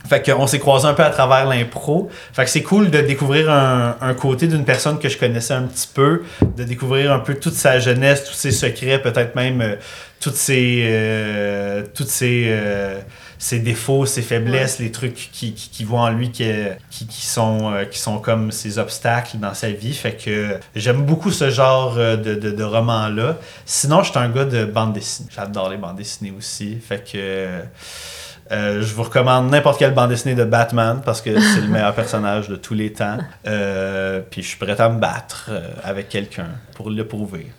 fait qu'on s'est croisés un peu à travers l'impro. Fait que c'est cool de découvrir un, un côté d'une personne que je connaissais un petit peu, de découvrir un peu toute sa jeunesse, tous ses secrets, peut-être même euh, toutes ses, euh, toutes ses, euh, ses défauts, ses faiblesses, les trucs qui, qui, qui vont en lui qui, qui, qui sont, euh, qui sont comme ses obstacles dans sa vie. Fait que j'aime beaucoup ce genre euh, de, de, de roman-là. Sinon, je suis un gars de bande dessinée. J'adore les bandes dessinées aussi. Fait que euh, je vous recommande n'importe quelle bande dessinée de Batman parce que c'est le meilleur personnage de tous les temps. Euh, puis je suis prêt à me battre euh, avec quelqu'un pour le prouver.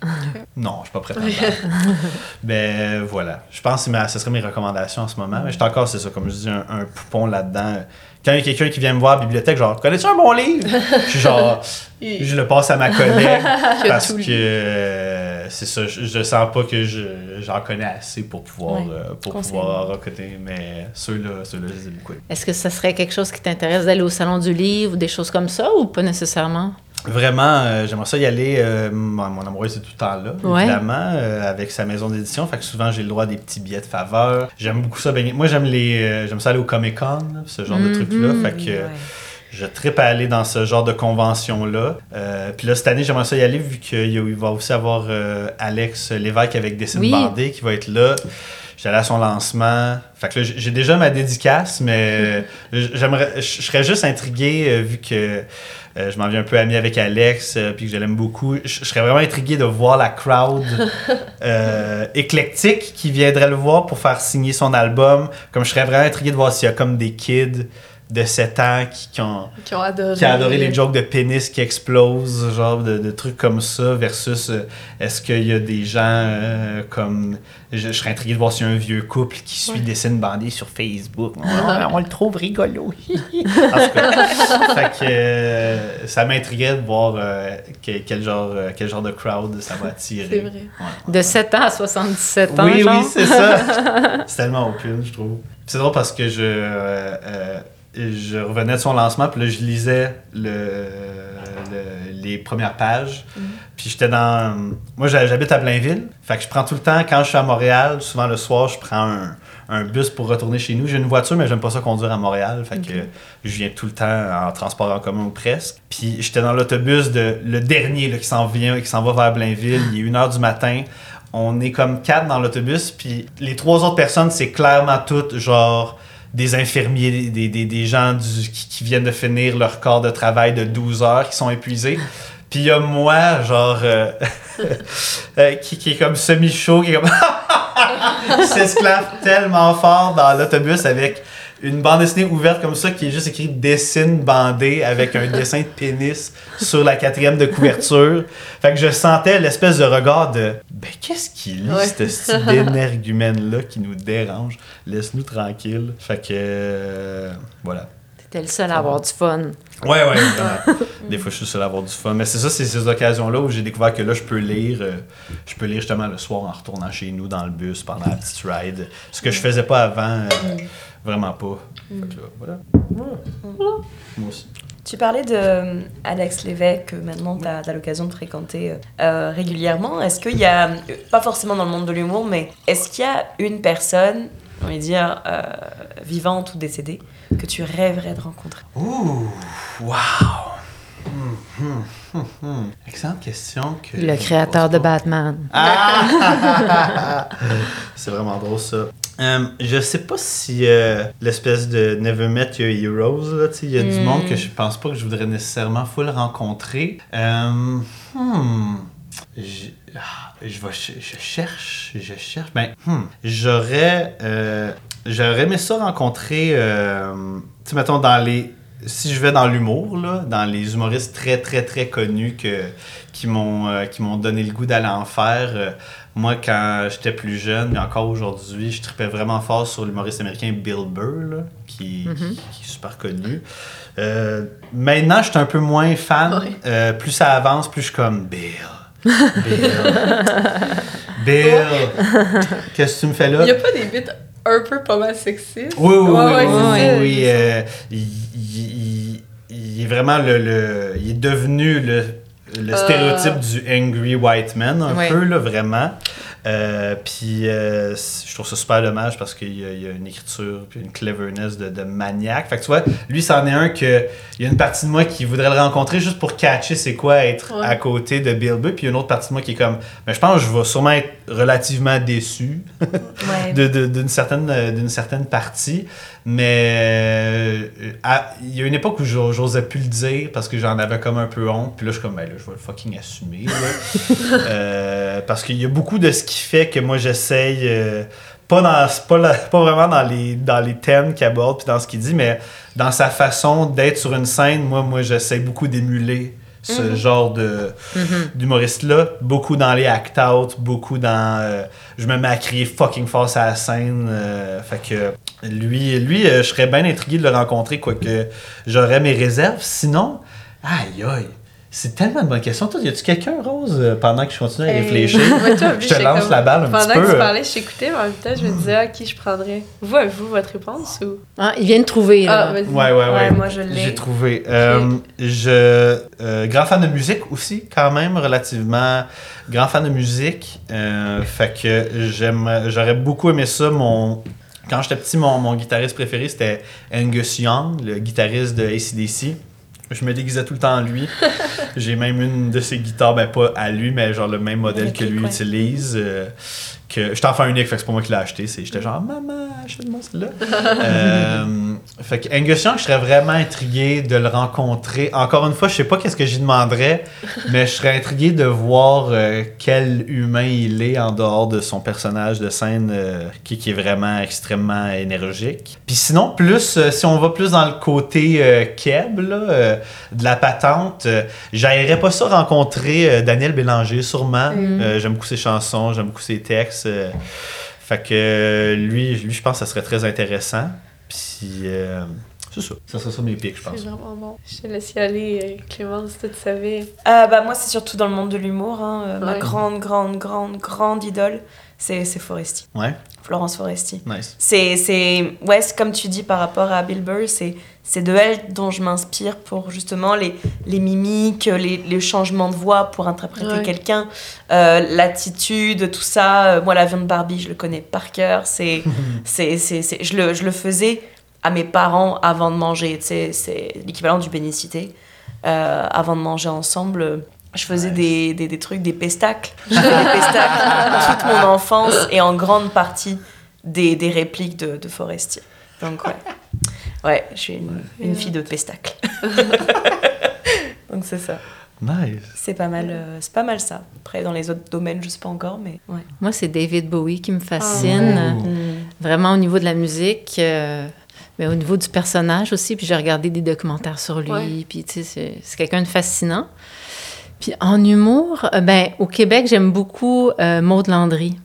Non, je suis pas prêt à me battre. [LAUGHS] Ben voilà. Je pense que ce serait mes recommandations en ce moment. Mais je suis encore, c'est ça, comme je dis, un, un poupon là-dedans. Quand il y a quelqu'un qui vient me voir à la bibliothèque, genre, connais-tu un bon livre? Je suis genre, [LAUGHS] je le passe à ma collègue [LAUGHS] parce que c'est ça, je, je sens pas que je- j'en connais assez pour pouvoir, Ouais, euh, pour pouvoir mais ceux-là, ceux-là, je les beaucoup. Est-ce que ça serait quelque chose qui t'intéresse d'aller au salon du livre ou des choses comme ça ou pas nécessairement? Vraiment, euh, j'aimerais ça y aller. euh, mon, mon amoureuse est tout le temps là, Ouais. évidemment, euh, avec sa maison d'édition. Fait que souvent, j'ai le droit à des petits billets de faveur. J'aime beaucoup ça. baigner. Moi, j'aime les, j'aime ça aller au Comic Con, ce genre de Mhm. trucs-là. Fait que Ouais. Je trippe à aller dans ce genre de convention-là. Euh, Puis là, cette année, j'aimerais ça y aller vu qu'il va aussi avoir euh, Alex Lévesque avec Dessine Oui. Bandé qui va être là. J'allais à son lancement. Fait que là, j'ai déjà ma dédicace, mais euh, j'aimerais, je serais juste intrigué euh, vu que je m'en viens un peu ami avec Alex, puis que je l'aime beaucoup. Je serais vraiment intrigué de voir la crowd [LAUGHS] éclectique qui viendrait le voir pour faire signer son album. Comme je serais vraiment intrigué de voir s'il y a comme des kids de 7 ans qui, qui ont, Qui ont adoré. qui a adoré les jokes de pénis qui explosent, genre de, de trucs comme ça, versus euh, est-ce qu'il y a des gens euh, comme. Je, je serais intrigué de voir s'il y a un vieux couple qui suit des dessins bandés sur Facebook. On, [LAUGHS] on le trouve rigolo. [LAUGHS] en tout cas, fait que, euh, ça m'intriguait de voir euh, que- quel, genre, euh, quel genre de crowd ça va attirer. C'est vrai. Ouais. De 7 ans à 77 ans, Oui, genre. oui, c'est ça. [LAUGHS] c'est tellement open, je trouve. C'est drôle parce que je, euh, euh, je revenais de son lancement, puis là, je lisais le, le- les premières pages. Puis j'étais dans. Moi, j'ha- j'habite à Blainville. Fait que je prends tout le temps, quand je suis à Montréal, souvent le soir, je prends un, un bus pour retourner chez nous. J'ai une voiture, mais j'aime pas ça conduire à Montréal. Fait que je viens tout le temps en transport en commun ou presque. Puis j'étais dans l'autobus de le dernier là, qui s'en vient, qui s'en va vers Blainville. Il est 1h du matin. On est comme quatre dans l'autobus, puis les trois autres personnes, c'est clairement toutes genre des infirmiers, des, des, des gens du, qui, qui viennent de finir leur corps de travail de 12 heures, qui sont épuisés. Puis il y a moi, genre, euh, [LAUGHS] euh, qui, qui est comme semi-chaud, qui est comme. [LAUGHS] s'esclave tellement fort dans l'autobus avec une bande dessinée ouverte comme ça qui est juste écrit dessine bandé avec un [LAUGHS] dessin de pénis sur la quatrième de couverture. Fait que je sentais l'espèce de regard de ben qu'est-ce qu'il lit Ouais. ce style d'énergumène là qui nous dérange? Laisse-nous tranquille. Fait que euh, voilà. T'étais le seul à avoir du fun. Ouais, ouais. [LAUGHS] Des fois, je suis seul à avoir du fun. Mais c'est ça, c'est ces occasions-là où j'ai découvert que là, je peux lire. euh, je peux lire justement le soir en retournant chez nous dans le bus pendant la petite ride. Ce que je faisais pas avant, euh, vraiment pas. Fait que là, voilà. Voilà. Moi aussi. Tu parlais de euh, Alex Lévesque, que maintenant tu as, l'occasion de fréquenter euh, euh, régulièrement. Est-ce qu'il y a, euh, pas forcément dans le monde de l'humour, mais est-ce qu'il y a une personne, on va dire, euh, vivante ou décédée, que tu rêverais de rencontrer? Ouh, wow. Hum, hum, hum, hum. Excellente question. Que Le créateur de Batman. Ah! [LAUGHS] c'est vraiment drôle ça. Euh, je sais pas si euh, l'espèce de Never Met Your Heroes, là, il y a du Mm. monde que je pense pas que je voudrais nécessairement full rencontrer. Euh, hmm, je, ah, je, vais je cherche, je cherche. Ben, hmm, j'aurais, euh, j'aurais aimé ça rencontrer, tu mettons, dans les. Si je vais dans l'humour, là, dans les humoristes très, très, très connus que, qui m'ont euh, qui m'ont donné le goût d'aller en faire. euh, moi, quand j'étais plus jeune, mais encore aujourd'hui, je tripais vraiment fort sur l'humoriste américain Bill Burr, là, qui, Mhm. qui- qui est super connu. Euh, maintenant, je suis un peu moins fan. Ouais. Euh, plus ça avance, plus je suis comme Bill. Bill. [LAUGHS] Bill. Qu'est-ce que tu me fais là? Il y a pas des bits un peu pas mal sexistes? Oui, oui, Ouais, oui, ouais, oui, oui, euh, il, il- il- est vraiment le, le- il est devenu le, le Euh. stéréotype du angry white man un Ouais. peu là vraiment. Euh, puis euh, je trouve ça super dommage parce qu'il y, y a une écriture puis une cleverness de, de maniaque. Fait que tu vois, lui c'en est un que il y a une partie de moi qui voudrait le rencontrer juste pour catcher c'est quoi être Ouais. à côté de Bill Burr. Puis il y a une autre partie de moi qui est comme, mais je pense que je vais sûrement être relativement déçu Ouais. [LAUGHS] d'une certaine, euh, d'une certaine partie. Mais euh, il y a une époque où j'o- j'osais plus le dire parce que j'en avais comme un peu honte. Puis là, je suis comme, ben là, je vais le fucking assumer. là. [LAUGHS] Euh, parce qu'il y a beaucoup de ce qui fait que moi, j'essaye. euh, pas, dans, pas, la- pas vraiment dans les, dans les thèmes qu'il aborde puis dans ce qu'il dit, mais dans sa façon d'être sur une scène, moi, moi j'essaie beaucoup d'émuler ce genre de, d'humoriste-là. Beaucoup dans les act-out, beaucoup dans. euh, je me mets à crier fucking fort à la scène. euh, fait que lui, lui euh, je serais bien intrigué de le rencontrer, quoique j'aurais mes réserves. Sinon, aïe aïe. C'est tellement de bonnes questions. Toi, y a-tu quelqu'un, Rose, euh, pendant que je continue à Hey. réfléchir? [LAUGHS] Toi, Je te lance la balle un Pendant petit peu. que tu euh. parlais, je t'écoutais, mais en même temps, je me disais, ah, qui je prendrais? Vous, avez-vous votre réponse ou? Ah, il vient de trouver, là. Ah. Ouais, ouais, ouais. Ouais, moi, je l'ai. J'ai trouvé. Euh, je, euh, grand fan de musique aussi, quand même, relativement. Grand fan de musique. Euh, fait que j'aime, j'aurais beaucoup aimé ça. Mon, quand j'étais petit, mon, mon guitariste préféré, c'était Angus Young, le guitariste de ACDC. Je me déguisais tout le temps en lui. [LAUGHS] J'ai même une de ses guitares, ben pas à lui, mais genre le même modèle que lui ouais. utilise. euh, que j'étais enfant unique, fait que c'est pas moi qui l'ai acheté. C'est, j'étais genre, maman, achète-moi celle-là. euh, fait que Angus Young, je serais vraiment intrigué de le rencontrer. Encore une fois, je sais pas qu'est-ce que j'y demanderais, mais je serais intrigué de voir euh, quel humain il est en dehors de son personnage de scène euh, qui, qui est vraiment extrêmement énergique. Puis sinon, plus, si on va plus dans le côté Keb, là, de la patente, j'aimerais pas ça rencontrer Daniel Bélanger, sûrement. Mm. J'aime beaucoup ses chansons, j'aime beaucoup ses textes. Euh, fait que euh, lui, lui, je pense que ça serait très intéressant. Puis, euh, c'est ça. Ça serait ça mes pics, je pense. C'est vraiment bon. Je te laisse y aller, Clémence, toi, tu savais. Euh, bah, moi, c'est surtout dans le monde de l'humour. hein. Euh, Ma Ouais. grande, grande, grande, grande idole, c'est c'est Foresti. Ouais, Florence Foresti. nice. C'est, c'est, ouais, c'est comme tu dis par rapport à Bill Burr, c'est, c'est de elle dont je m'inspire pour justement les, les mimiques, les, les changements de voix pour interpréter Ouais. quelqu'un, euh, l'attitude, tout ça. Euh, Moi, l'avion de Barbie, je le connais par cœur. C'est, [LAUGHS] c'est, c'est, c'est- je, le, je le faisais à mes parents avant de manger. C'est l'équivalent du bénicité. Euh, avant de manger ensemble, je faisais des, des, des trucs, des pestacles. Je faisais [LAUGHS] des pestacles toute mon enfance et en grande partie des, des répliques de, de Forestier. Donc ouais. Ouais, je suis une, une fille de pestacle. [LAUGHS] Donc c'est ça. Nice. C'est pas mal, euh, c'est pas mal ça. Après dans les autres domaines, je sais pas encore, mais ouais. Moi, c'est David Bowie qui me fascine. Oh. Vraiment au niveau de la musique, euh, mais au niveau du personnage aussi. Puis j'ai regardé des documentaires sur lui. Ouais. Puis tu sais, c'est- c'est quelqu'un de fascinant. Puis en humour, euh, ben au Québec, j'aime beaucoup euh, Maud Landry.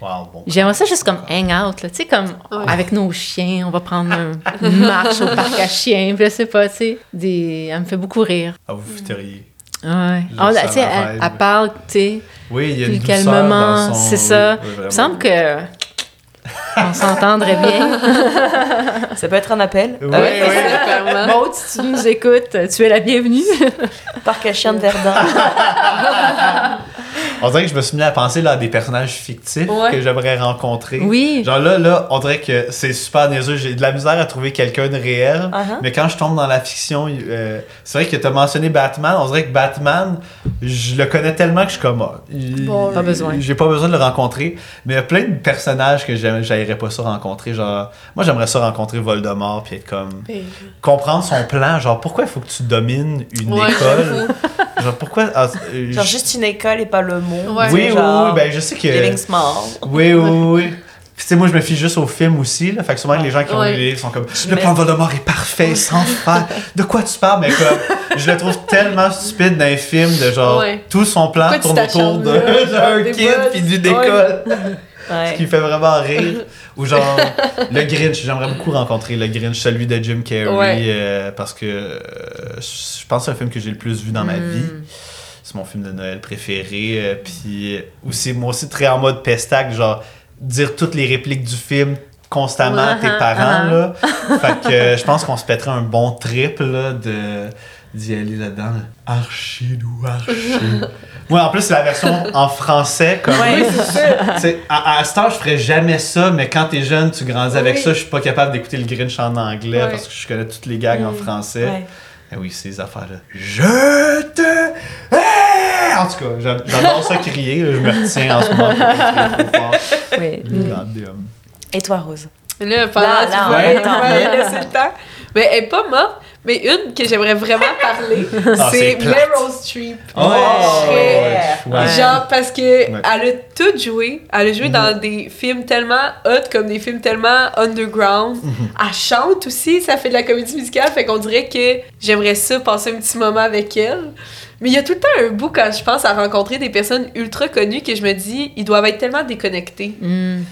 Wow, bon. J'aimerais ça juste comme hang out, là, tu sais, comme Ouais. avec nos chiens, on va prendre un- une [LAUGHS] marche au parc à chiens, puis je sais pas, tu sais, des... elle me fait beaucoup rire. Ah, vous fiteriez. Ouais. Ah, tu sais, elle, elle parle, tu sais, Oui, il y a une calmement, c'est ça. Oui, Il me semble que on s'entendrait bien. [LAUGHS] ça peut être un appel? Oui, Euh, oui. Clairement. Maud, si tu nous écoutes, tu es la bienvenue. [LAUGHS] Parc à chien de Verdun. [LAUGHS] On dirait que je me suis mis à penser là, à des personnages fictifs Ouais. que j'aimerais rencontrer. Oui. Genre là, là, on dirait que c'est super niaiseux. J'ai de la misère à trouver quelqu'un de réel. Uh-huh. Mais quand je tombe dans la fiction, euh, c'est vrai que tu as mentionné Batman. On dirait que Batman, je le connais tellement que je suis comme. ah, Bon, Pas besoin. J'ai pas besoin de le rencontrer. Mais il y a plein de personnages que j'aime- j'aimerais pas ça rencontrer. Genre, moi, j'aimerais ça rencontrer Voldemort puis être comme. Comprendre son plan. Genre, pourquoi il faut que tu domines une Ouais, école? [LAUGHS] Genre, pourquoi. ah, euh, Genre juste une école et pas le monde. Ouais. oui, oui, genre, oui, ben je sais que. Living small. Oui, oui, oui. Puis, tu sais, moi, je me fie juste au film aussi. Là. Fait que souvent, les gens qui ont Ouais. lu les livres sont comme Le plan de Voldemort est parfait, sans faire. De quoi tu parles? Mais comme, je le trouve tellement stupide dans les films de genre, Ouais. tout son plan Pourquoi tourne autour genre, [LAUGHS] d'un kid puis d'une Ouais. école. Ce qui me fait vraiment rire. [LAUGHS] Ou genre, le Grinch. J'aimerais beaucoup rencontrer le Grinch, celui de Jim Carrey. Ouais. euh, parce que euh, je pense que c'est un film que j'ai le plus vu dans ma Mm. vie. C'est mon film de Noël préféré. euh, puis aussi, moi aussi, très en mode pestac, genre dire toutes les répliques du film constamment à tes Ouais, parents. uh-huh. Là. Fait que je pense qu'on se pèterait un bon trip là, de d'y aller là-dedans. là. Archidou, archidou. [LAUGHS] Moi, en plus, c'est la version [LAUGHS] en français. Comme, Ouais, sais, à, à ce temps, je ferais jamais ça, mais quand t'es jeune, tu grandis avec Oui. ça, je suis pas capable d'écouter le Grinch en anglais Ouais. parce que je connais toutes les gags en Mm. français. Ouais. Eh oui, ces affaires-là. Je te. En tout cas, j'a- j'adore ça crier. là. Je me retiens en ce moment pour pas crier trop fort. Oui. Damn. Et toi, Rose? Là, pendant Là, le temps. Mais elle est pas morte, mais une que j'aimerais vraiment parler, Ah, c'est. Meryl Streep. Oh, Ouais. ouais. Genre, parce que elle a tout joué. Elle a joué Mhm. dans des films tellement hot, comme des films tellement underground. Mhm. Elle chante aussi, ça fait de la comédie musicale, fait qu'on dirait que j'aimerais ça passer un petit moment avec elle. Mais il y a tout le temps un bout quand je pense à rencontrer des personnes ultra connues que je me dis, ils doivent être tellement déconnectés. Mm.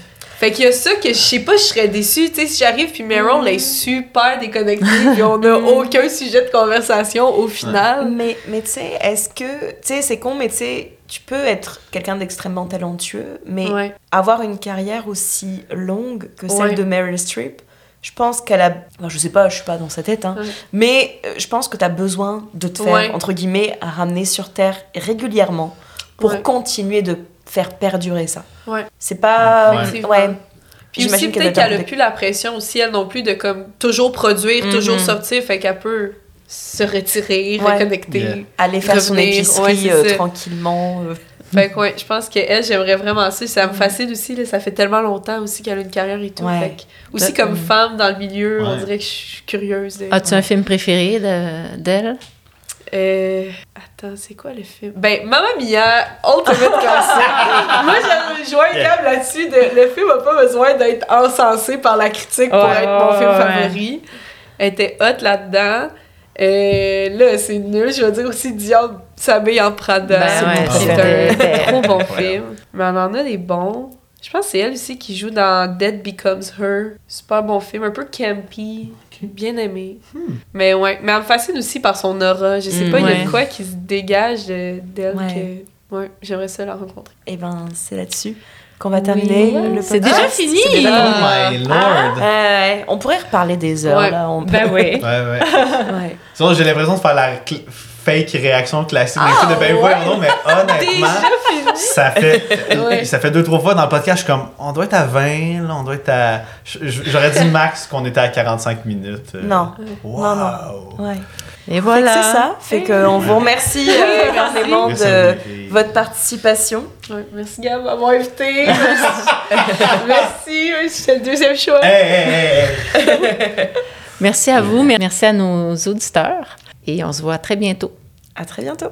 Fait qu'il y a ça que je sais pas, je serais déçue. Tu sais, si j'arrive puis Meryl, elle est super déconnectée puis on a aucun sujet de conversation au final. Mais, mais tu sais, est-ce que. Tu sais, c'est con, mais tu sais, tu peux être quelqu'un d'extrêmement talentueux, mais Ouais. avoir une carrière aussi longue que celle Ouais. de Meryl Streep, je pense qu'elle a. Enfin, je sais pas, je suis pas dans sa tête, hein, Ouais. mais euh, je pense que tu as besoin de te faire, Ouais. entre guillemets, à ramener sur Terre régulièrement pour Ouais. continuer de faire perdurer ça. Ouais. C'est pas. Ouais. Puis aussi, peut-être qu'elle a être plus la pression aussi, elle non plus, de comme toujours produire, toujours sortir, fait qu'elle peut se retirer, Ouais. reconnecter. Yeah. Aller faire son revenir, épicerie ouais, c'est euh, tranquillement. euh. Fait que ouais, je pense que elle, j'aimerais vraiment ça. Ça me fascine aussi, là, ça fait tellement longtemps aussi qu'elle a une carrière et tout. Ouais. Fait que aussi comme femme dans le milieu, on dirait que je suis curieuse. As-tu un film préféré de- d'elle? Euh, attends, c'est quoi le film? Ben, Mamma Mia, Ultimate Classic. [LAUGHS] Moi, j'avais joué un Yeah. câble là-dessus. de- le film n'a pas besoin d'être encensé par la critique pour être mon film ouais, favori. Elle était hot là-dedans. Euh, là, c'est nul. Je veux dire aussi Dion s'habille en Prada. Ben c'est ouais, c'était- [LAUGHS] trop bon film. Mais on en a des bons. Je pense que c'est elle aussi qui joue dans Dead Becomes Her. Super bon film, un peu campy. Bien aimé. Mais ouais, mais elle me fascine aussi par son aura. Je sais Mm, pas, il y a de quoi qui se dégage de- d'elle Ouais. que. Ouais, j'aimerais ça la rencontrer. Et ben, c'est là-dessus qu'on va terminer Oui. le C'est déjà fini. Déjà Oh my Ah, lord! ouais, on pourrait reparler des heures Ouais. là. On... Ben oui. Ouais, ouais. [LAUGHS] ouais. Sinon, j'ai l'impression de faire la fake réaction classique. Ah, de ben ouais. donc, mais [LAUGHS] honnêtement, fini! ça fait, [LAUGHS] Ouais. ça fait deux, trois fois dans le podcast, je suis comme, on doit être à 20, là, on doit être à. J'aurais dit max qu'on était à 45 minutes. euh. Non. Wow. Non, non. Ouais. Et voilà. c'est ça. Fait qu'on vous remercie euh, énormément Merci de votre participation. Ouais, merci Gab m'avoir invité. merci, [LAUGHS] ouais, c'était le deuxième choix. Hey, hey, hey, hey. Merci à vous, merci à nos auditeurs et on se voit très bientôt. À très bientôt.